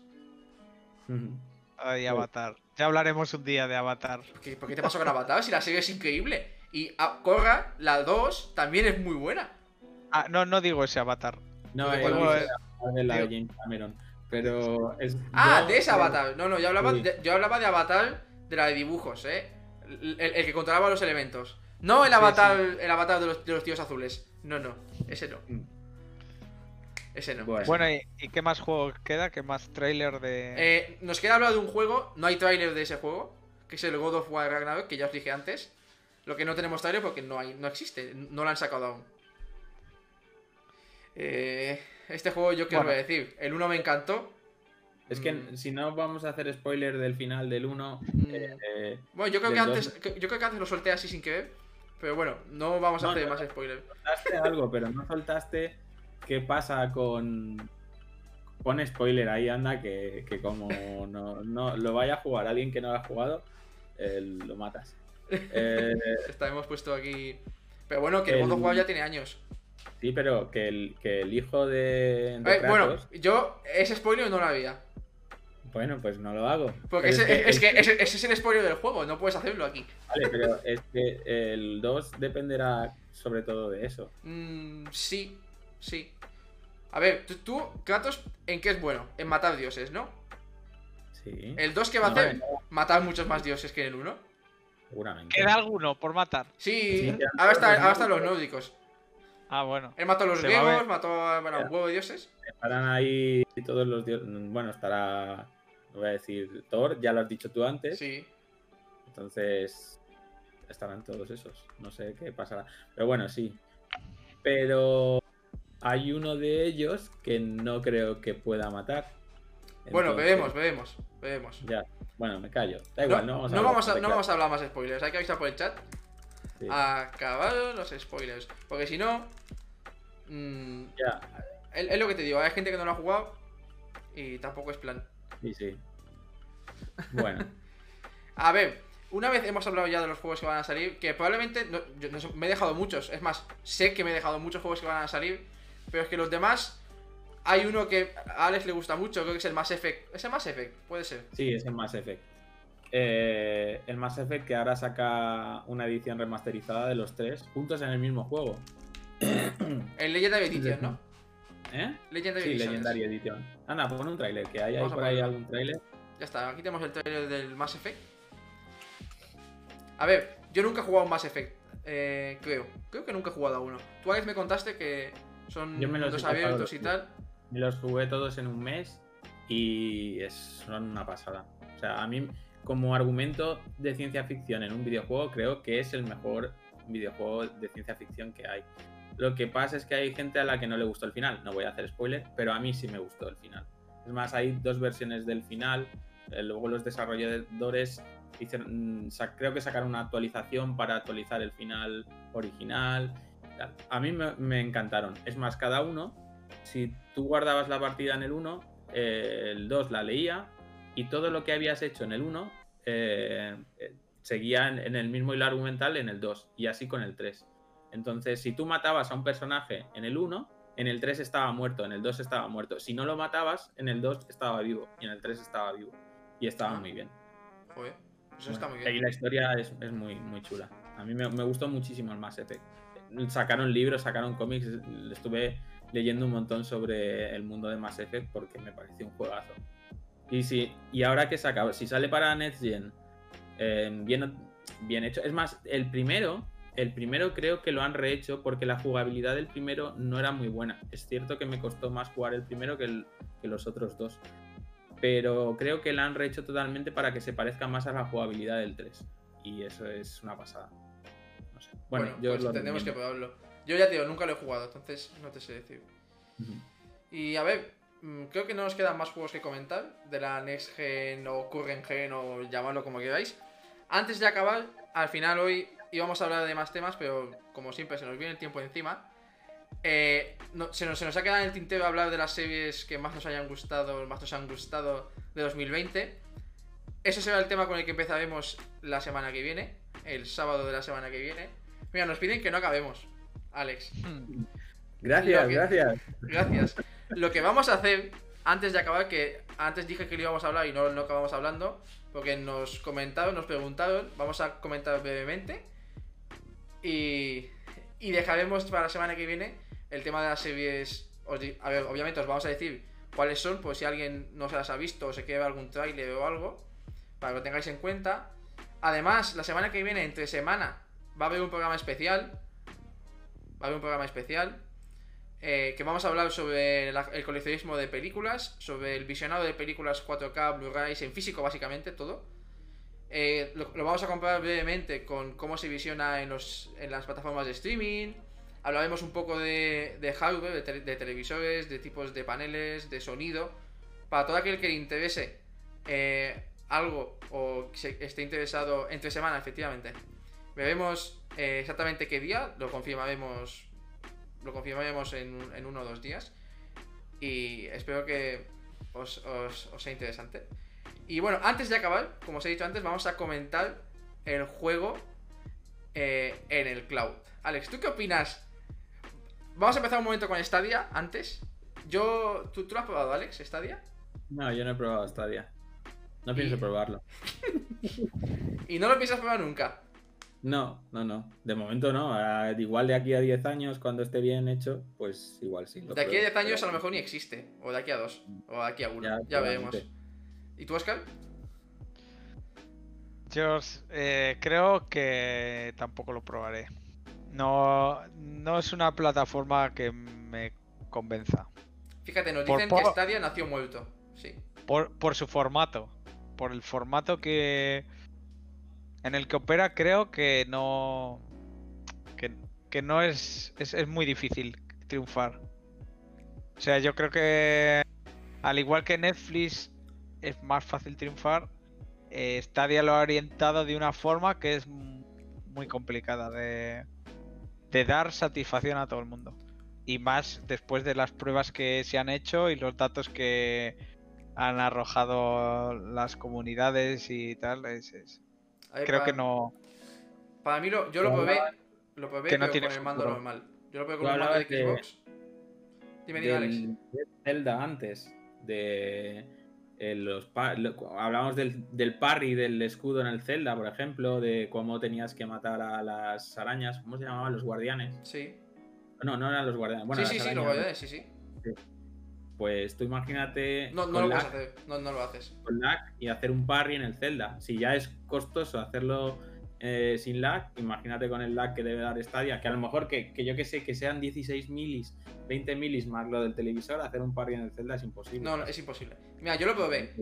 Ay. Avatar. Ya hablaremos un día de Avatar. ¿Por qué, por qué te pasó con Avatar? Si la serie es increíble. Y Korra, la 2, también es muy buena. Ah, no, no digo ese Avatar. No, ¿De eh, dices? la de la de Digo- James Cameron. Pero es. Ah, de esa creo- Avatar. No, no, yo hablaba, Sí. de, yo hablaba de Avatar de la de dibujos, ¿eh? El, que controlaba los elementos. No el Sí, avatar, el avatar de los, de los tíos azules. No, no. Ese no. Mm. Ese no. Bueno. Bueno, ¿y, y qué más juego queda? ¿Qué más trailer de...? Eh, nos queda hablar de un juego. No hay tráiler de ese juego. Que es el God of War Ragnarok, que ya os dije antes. Lo que no tenemos tráiler porque no hay, no existe. No lo han sacado aún. Eh, este juego yo qué os voy a decir. El 1 me encantó. Es que Mm. si no vamos a hacer spoiler del final del 1. Mm. Eh, Bueno, yo creo que antes. Yo creo que antes lo solté así sin querer. Pero bueno, no vamos a hacer no, más spoiler. soltaste algo, pero no soltaste qué pasa con. Pon spoiler ahí, anda, que, que como no, no lo vaya a jugar alguien que no lo ha jugado, eh, lo matas. Eh, Está, hemos puesto aquí. Pero bueno, que el El- War ya tiene años. sí, pero que el, que el hijo de, de Eh, bueno, yo ese spoiler no lo había. Bueno, pues no lo hago. Porque ese, es que ese, ese es el spoiler del juego, no puedes hacerlo aquí. Vale, pero es que el 2 dependerá sobre todo de eso. Mm, sí, sí. A ver, tú, tú, Kratos, ¿en qué es bueno? En matar dioses, ¿no? Sí, El 2 que va a No, hacer, matar muchos más dioses que en el 1. seguramente. ¿Queda alguno por matar? Sí, Sí, ahora, están los nórdicos. Ah, bueno. Él mató a los a griegos, mató a bueno, a un huevo de dioses. Estarán ahí todos los dioses. Bueno, estará. Voy a decir Thor, ya lo has dicho tú antes. Sí. Entonces. Estarán todos esos. No sé qué pasará. Pero bueno, sí. Pero. Hay uno de ellos que no creo que pueda matar. Bueno, bebemos, bebemos. Ya. Bueno, me callo. Da igual, no, vamos a no hablar vamos a, no vamos a hablar más spoilers, hay que avisar por el chat. Sí. Acabaron los spoilers. Porque si no. mm, Ya, es, es lo que te digo, hay gente que no lo ha jugado. Y tampoco es plan. sí, sí. Bueno, A ver, una vez hemos hablado ya de los juegos que van a salir, que probablemente no- yo no me he dejado muchos, es más, sé que me he dejado muchos juegos que van a salir, pero es que los demás, hay uno que a Alex le gusta mucho, creo que es el Mass Effect. ¿Es el Mass Effect? Puede ser. sí, es el Mass Effect. Eh, el Mass Effect que ahora saca una edición remasterizada de los tres juntos en el mismo juego. El Legendary Edition, ¿no? ¿Eh? Legendary Sí, Edition. Legendary Edition. Anda, pon un tráiler, que hay, por ahí algún tráiler. Ya está, aquí tenemos el trailer del Mass Effect. A ver, yo nunca he jugado un Mass Effect, eh, creo. Creo que nunca he jugado a uno. Tú, Alex, me contaste que son Yo me los pasado abiertos y tal. Me los jugué todos en un mes y es, son una pasada. O sea, a mí, como argumento de ciencia ficción en un videojuego, creo que es el mejor videojuego de ciencia ficción que hay. Lo que pasa es que hay gente a la que no le gustó el final. No voy a hacer spoiler, pero a mí sí me gustó el final. Es más, hay dos versiones del final. eh, luego los desarrolladores hicieron, mm, creo que sacaron una actualización para actualizar el final original. A mí me, encantaron. Es más, cada uno, si tú guardabas la partida en el 1, eh, el 2 la leía y todo lo que habías hecho en el 1 eh, eh, seguía en, en el mismo hilo argumental en el 2 y así con el 3. Entonces, si tú matabas a un personaje en el 1, en el 3 estaba muerto, en el 2 estaba muerto. Si no lo matabas, en el 2 estaba vivo y en el 3 estaba vivo. Y estaba muy bien. Joder, eso está muy Y bien. la historia es, es muy, muy chula. A mí me, me gustó muchísimo el Mass Effect. Sacaron libros, sacaron cómics. Estuve leyendo un montón sobre el mundo de Mass Effect porque me pareció un juegazo. Y sí, y ahora que saca, si sale para Next Gen, eh, bien, bien hecho. Es más, el primero, el primero creo que lo han rehecho porque la jugabilidad del primero no era muy buena. Es cierto que me costó más jugar el primero que, el- que los otros dos. Pero creo que la han rehecho totalmente para que se parezca más a la jugabilidad del 3. Y eso es una pasada. No sé. Bueno, Bueno, yo pues lo tendremos que probarlo. Yo ya te digo, nunca lo he jugado, entonces no te sé decir. Y a ver, mm, creo que no nos quedan más juegos que comentar de la Next Gen o Current Gen o llamadlo como queráis. Antes de acabar, al final hoy íbamos a hablar de más temas, pero como siempre se nos viene el tiempo encima. Eh, no- se, nos, se nos ha quedado en el tintero hablar de las series que más nos hayan gustado, más nos han gustado de 2020. Ese será el tema con el que empezaremos la semana que viene, el sábado de la semana que viene. Mira, nos piden que no acabemos, Alex. Gracias, que- gracias. Gracias. Lo que vamos a hacer antes de acabar, que antes dije que lo íbamos a hablar y no, no acabamos hablando, porque nos comentaron, nos preguntaron, vamos a comentar brevemente. Y, dejaremos para la semana que viene el tema de las series. os a ver, obviamente os vamos a decir cuáles son, pues si alguien no se las ha visto o se quiere ver algún tráiler o algo, para que lo tengáis en cuenta. Además, la semana que viene, entre semana, va a haber un programa especial. Va a haber un programa especial. eh, que vamos a hablar sobre el coleccionismo de películas, sobre el visionado de películas 4K, Blu-rays, en físico básicamente, todo. Eh, lo, vamos a comparar brevemente con cómo se visiona en, las plataformas de streaming. Hablaremos un poco de, hardware, de, tele- de televisores, de tipos de paneles, de sonido. Para todo aquel que le interese eh, algo o se- esté interesado entre semana, efectivamente. Veremos eh, exactamente qué día, lo confirmaremos lo confirmaremos en, un- en uno o dos días. Y espero que os sea interesante. Y bueno, antes de acabar, como os he dicho antes, vamos a comentar el juego eh, en el cloud. Alex, ¿tú qué opinas? Vamos a empezar un momento con Stadia antes. Yo. ¿Tú, tú lo has probado, Alex, Stadia? No, yo no he probado Stadia. No pienso Y- probarlo. Y no lo piensas probar nunca. No, no, no. De momento no. Ahora, igual de aquí a 10 años, cuando esté bien hecho, pues igual sí. lo De aquí a pruebo, 10 años a lo mejor ni existe. O de aquí a 2. O de aquí a 1. Ya, Ya, veremos. ¿Y tú, Oscar? Yo eh, creo que tampoco lo probaré. No, no es una plataforma que me convenza. Fíjate, nos Por dicen que Stadia nació muerto. Sí. Por, por su formato. Por el formato que. En el que opera, creo que no. Que, que no es, es. es muy difícil triunfar. O sea, yo creo que. Al igual que Netflix es más fácil triunfar. eh, Stadia lo ha orientado de una forma que es muy complicada de, de dar satisfacción a todo el mundo. Y más después de las pruebas que se han hecho y los datos que han arrojado las comunidades y tal. es- es- ver, creo para- que no. Para mí, lo, yo lo probé. Lo probé que no pero tiene con el mando futuro. normal. Yo lo probé con el mando de Xbox. Dime, dime, Alex. Zelda antes. De eh, los hablábamos del, del parry del escudo en el Zelda, por ejemplo, de cómo tenías que matar a las arañas. ¿Cómo se llamaban los guardianes? Sí. No, no eran los guardianes. Bueno, sí, sí, sí, lo arañas, guardé, sí, sí. Pues tú imagínate No, no lo lag, puedes hacer. No, no lo haces. con lag y hacer un parry en el Zelda. Si ya es costoso hacerlo eh, sin lag, imagínate con el lag que debe dar Stadia, que a lo mejor que, que yo que sé, que sean 16 milis, 20 milis más lo del televisor, hacer un parry en el Zelda es imposible. No, no, es imposible. Mira, yo lo probé.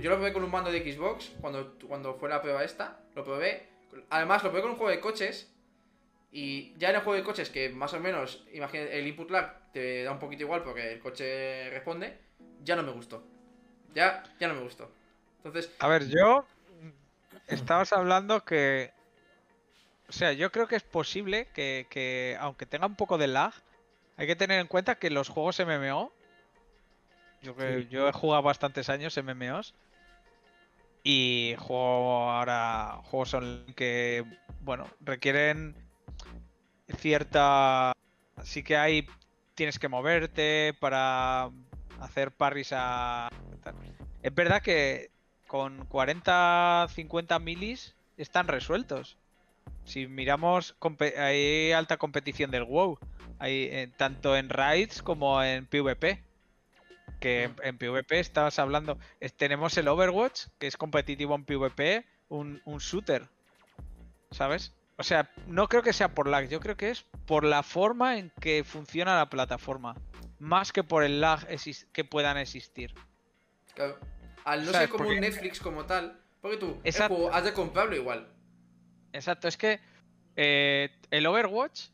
Yo lo probé con un mando de Xbox cuando, cuando fue la prueba esta. Lo probé. Además, lo probé con un juego de coches. Y ya en el juego de coches, que más o menos, imagínate, el input lag te da un poquito igual porque el coche responde. Ya no me gustó. Ya, ya no me gustó. Entonces, A ver, yo. Estabas hablando que. O sea, yo creo que es posible que, que, aunque tenga un poco de lag, hay que tener en cuenta que los juegos MMO. Yo, que- Sí. yo he jugado bastantes años MMOs. Y juego ahora juegos online que, bueno, requieren cierta. Sí que hay. Tienes que moverte para hacer parries a. Es verdad que con 40, 50 milis están resueltos. Si miramos, hay alta competición del WoW. Hay, eh, tanto en raids como en PvP. Que en, PvP estabas hablando. tenemos el Overwatch, que es competitivo en PvP, un, un shooter. ¿Sabes? O sea, no creo que sea por lag, yo creo que es por la forma en que funciona la plataforma. Más que por el lag que puedan existir. claro, al no ser como un Netflix como tal, porque tú, el Exacto. juego has de comprarlo igual. Exacto, es que eh, el Overwatch,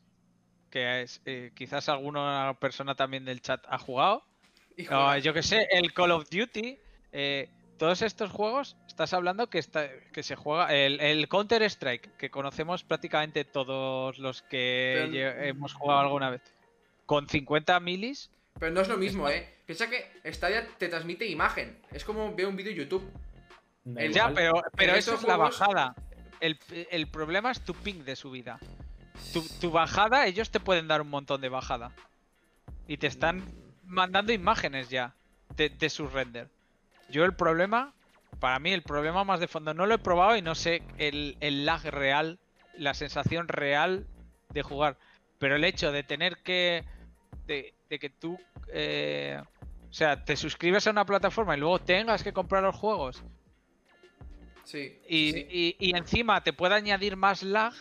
que es, eh, quizás alguna persona también del chat ha jugado, no, juegas. yo que sé, el Call of Duty, eh, todos estos juegos, estás hablando que, está, que se juega, el, el Counter Strike, que conocemos prácticamente todos los que Pero- hemos jugado alguna vez, con 50 milis, Pero no es lo mismo, ¿eh? Piensa que Stadia te transmite imagen. Es como ver un vídeo en YouTube. El- ya, pero, pero eso es la juegos- bajada. El, el problema es tu ping de subida. Tu, tu bajada, ellos te pueden dar un montón de bajada. Y te están mandando imágenes ya. de, de su render. Yo el problema, para mí el problema más de fondo, no lo he probado y no sé el, el lag real, la sensación real de jugar. Pero el hecho de tener que. de, de que tú. eh, o sea, te suscribes a una plataforma y luego tengas que comprar los juegos Sí. y, sí. y- y encima te puede añadir más lag.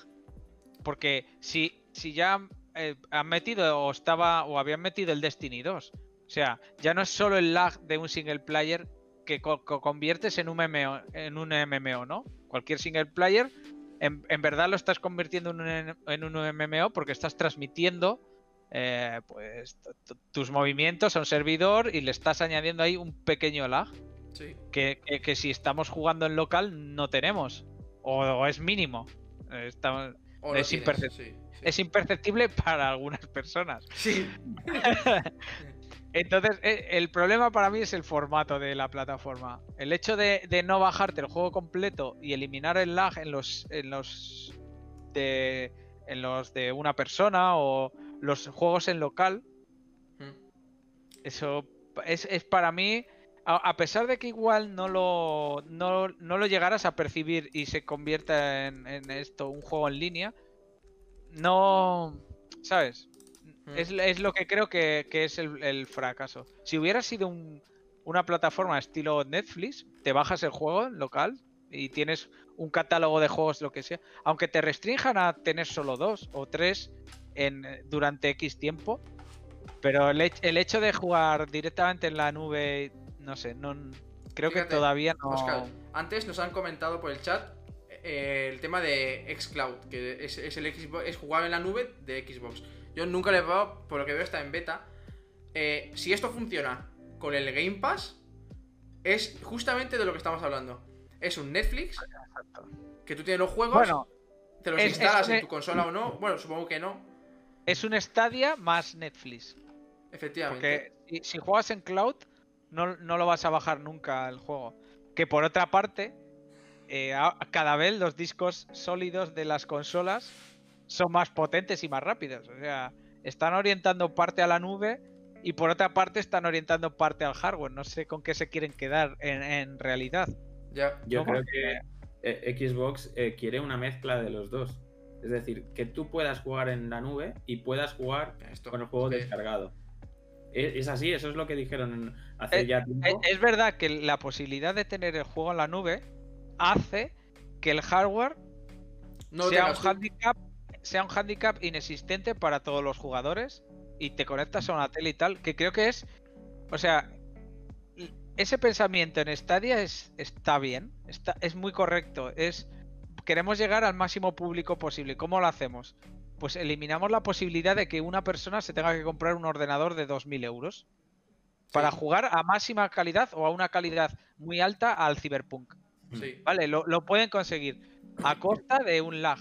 Porque si, si ya eh, han metido o estaba. o habían metido el Destiny 2. O sea, ya no es solo el lag de un single player que co- co- conviertes en un MMO, en un MMO, ¿no? Cualquier single player, en, en verdad lo estás convirtiendo en un, en un MMO porque estás transmitiendo eh, pues tus movimientos a un servidor y le estás añadiendo ahí un pequeño lag sí. que, que- que si estamos jugando en local no tenemos. O, o es mínimo. O Es tienes, imperce- sí, sí. es imperceptible para algunas personas. Sí. Entonces, eh, el problema para mí es el formato de la plataforma. El hecho de, de no bajarte el juego completo y eliminar el lag en los, en los de en los de una persona o los juegos en local, Mm. eso es, es para mí, a, a pesar de que igual no lo, no, no lo llegaras a percibir y se convierta en, en esto, un juego en línea, no, ¿sabes? Mm. Es, es lo que creo que, que es el, el fracaso. Si hubiera sido un- una plataforma estilo Netflix, te bajas el juego en local y tienes un catálogo de juegos, lo que sea. Aunque te restrinjan a tener solo dos o tres en, durante X tiempo. Pero el, el hecho de jugar directamente en la nube, no sé, no creo Fíjate, que todavía no. Oscar, antes nos han comentado por el chat eh, el tema de Xcloud, que es, es el Xbox, es jugar en la nube de Xbox. Yo nunca lo he probado, por lo que veo está en beta. Eh, si esto funciona con el Game Pass, es justamente de lo que estamos hablando. Es un Netflix que tú tienes los juegos, Bueno, te los es- instalas es- en tu consola o no. Bueno, supongo que no, es un Stadia más Netflix. efectivamente. Porque si, si juegas en cloud, no, no lo vas a bajar nunca el juego. Que por otra parte, eh, cada vez los discos sólidos de las consolas son más potentes y más rápidos. O sea, están orientando parte a la nube y por otra parte están orientando parte al hardware. No sé con qué se quieren quedar en, en realidad. Ya. Yo ¿Cómo? creo que eh, Xbox eh, quiere una mezcla de los dos. Es decir, que tú puedas jugar en la nube y puedas jugar Esto, con el juego sí. descargado. Es, es así, eso es lo que dijeron hace Eh, ya Es, tiempo. es verdad que la posibilidad de tener el juego en la nube hace que el hardware No sea, un handicap, sea un handicap inexistente para todos los jugadores y te conectas a una tele y tal, que creo que es, o sea, ese pensamiento en Stadia es, está bien, está, es muy correcto, es queremos llegar al máximo público posible. ¿Cómo lo hacemos? Pues eliminamos la posibilidad de que una persona se tenga que comprar un ordenador de 2.000 euros para Sí, jugar a máxima calidad o a una calidad muy alta al Cyberpunk. sí. Vale, lo, lo pueden conseguir a costa de un lag.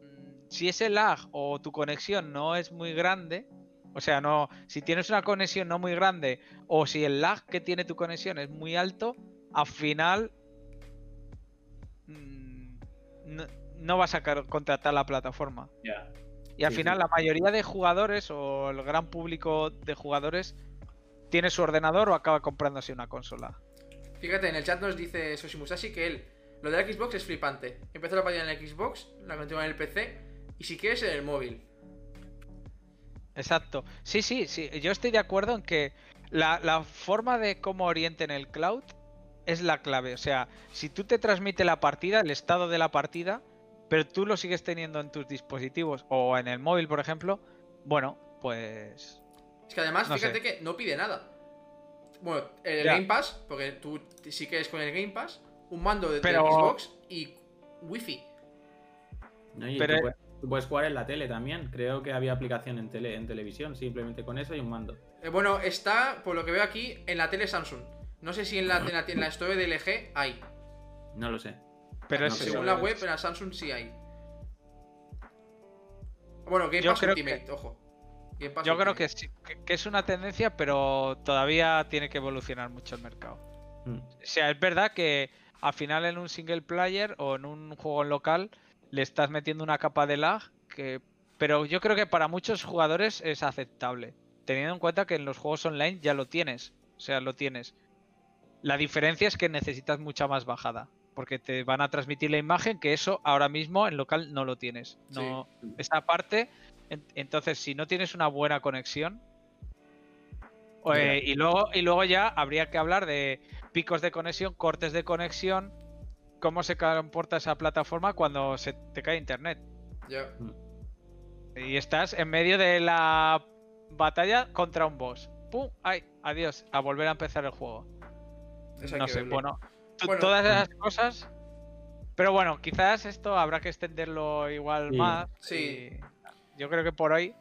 Mm, Si ese lag o tu conexión no es muy grande, o sea, no, si tienes una conexión no muy grande o si el lag que tiene tu conexión es muy alto, al final mm, no, no vas a contratar la plataforma. Ya. Y al Sí, final sí. la mayoría de jugadores o el gran público de jugadores tiene su ordenador o acaba comprándose una consola. Fíjate, en el chat nos dice Soshi Musashi que él, lo de la Xbox es flipante. Empezó la partida en el Xbox, la continúa en el PC y si quieres en el móvil. Exacto. Sí, sí, sí. Yo estoy de acuerdo en que la, la forma de cómo orienten el cloud es la clave. O sea, si tú te transmite la partida, el estado de la partida, pero tú lo sigues teniendo en tus dispositivos o en el móvil, por ejemplo, bueno, pues... Es que además, No fíjate sé. que no pide nada. Bueno, el Ya. Game Pass, porque tú sí que es con el Game Pass, un mando de, de Pero- Xbox y Wi-Fi. ¿no? Y Pero- tú, puedes, puedes jugar en la tele también. Creo que había aplicación en, tele, en televisión, simplemente con eso y un mando. Eh, bueno, está, por lo que veo aquí, en la tele Samsung. No sé si en la, en la, en la Store de LG hay. No lo sé. Pero No es, sé, Según la web, en la Samsung sí hay. Bueno, Game Pass Ultimate, ojo. Yo creo que, sí, que- es una tendencia, pero todavía tiene que evolucionar mucho el mercado. Mm. O sea, es verdad que al final en un single player o en un juego en local le estás metiendo una capa de lag que... Pero yo creo que para muchos jugadores es aceptable. Teniendo en cuenta que en los juegos online ya lo tienes. O sea, lo tienes. La diferencia es que necesitas mucha más bajada, porque te van a transmitir la imagen que eso ahora mismo en local no lo tienes. No, Esa parte, en- entonces si no tienes una buena conexión, eh, y, luego, y luego ya habría que hablar de picos de conexión, cortes de conexión, cómo se comporta esa plataforma cuando se te cae internet. Ya. Y estás en medio de la batalla contra un boss. ¡Pum! ¡Ay! Adiós. A volver a empezar el juego. Eso No sé, verlo. bueno, Todas esas cosas. Pero bueno, quizás esto habrá que extenderlo igual Sí. más. Sí. Yo creo que por hoy.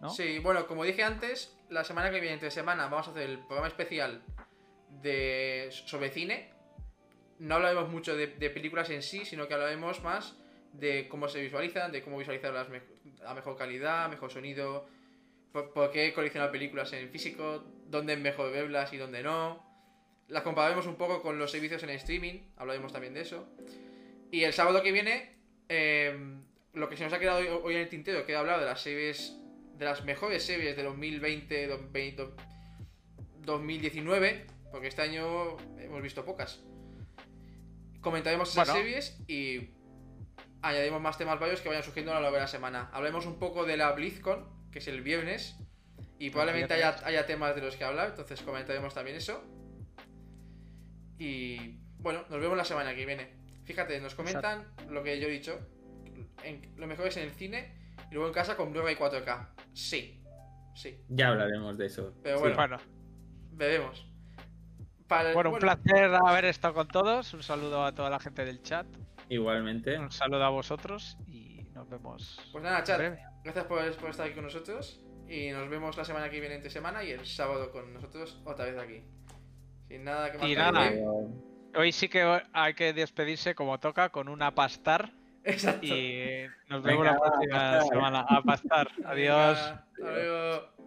¿no? Sí, bueno, como dije antes, la semana que viene, entre semana, vamos a hacer el programa especial de sobre cine. No hablaremos mucho de, películas en sí, sino que hablaremos más de cómo se visualizan, de cómo visualizar las a mejor calidad, mejor sonido, por, qué coleccionar películas en físico, dónde es mejor verlas y dónde no. Las compararemos un poco con los servicios en streaming, hablaremos también de eso. Y el sábado que viene, eh, lo que se nos ha quedado hoy, en el tintero, que he hablado de las series, de las mejores series de 2020, 2020, 2019, porque este año hemos visto pocas. Comentaremos esas Bueno. series y añadiremos más temas varios que vayan surgiendo a lo largo de la semana. Hablaremos un poco de la BlizzCon, que es el viernes, y probablemente haya, temas de los que hablar, entonces comentaremos también eso. Y bueno, nos vemos la semana que viene. Fíjate, nos comentan lo que yo he dicho. En, lo mejor es en el cine y luego en casa con Blu-ray 4K. Sí, sí. Ya hablaremos de eso. Pero Sí. bueno, Bueno, veremos. Para, bueno, un placer haber estado con todos. Un saludo a toda la gente del chat. Igualmente. Un saludo a vosotros y nos vemos. Pues nada, chat. breve. Gracias por, por estar aquí con nosotros. Y nos vemos la semana que viene entre semana y el sábado con nosotros otra vez aquí. Sin nada que más Y nada. decir. Hoy sí que hay que despedirse como toca con una pastar. Exacto. Y nos Venga, vemos la próxima semana. A pastar. Adiós. Venga, Hasta luego.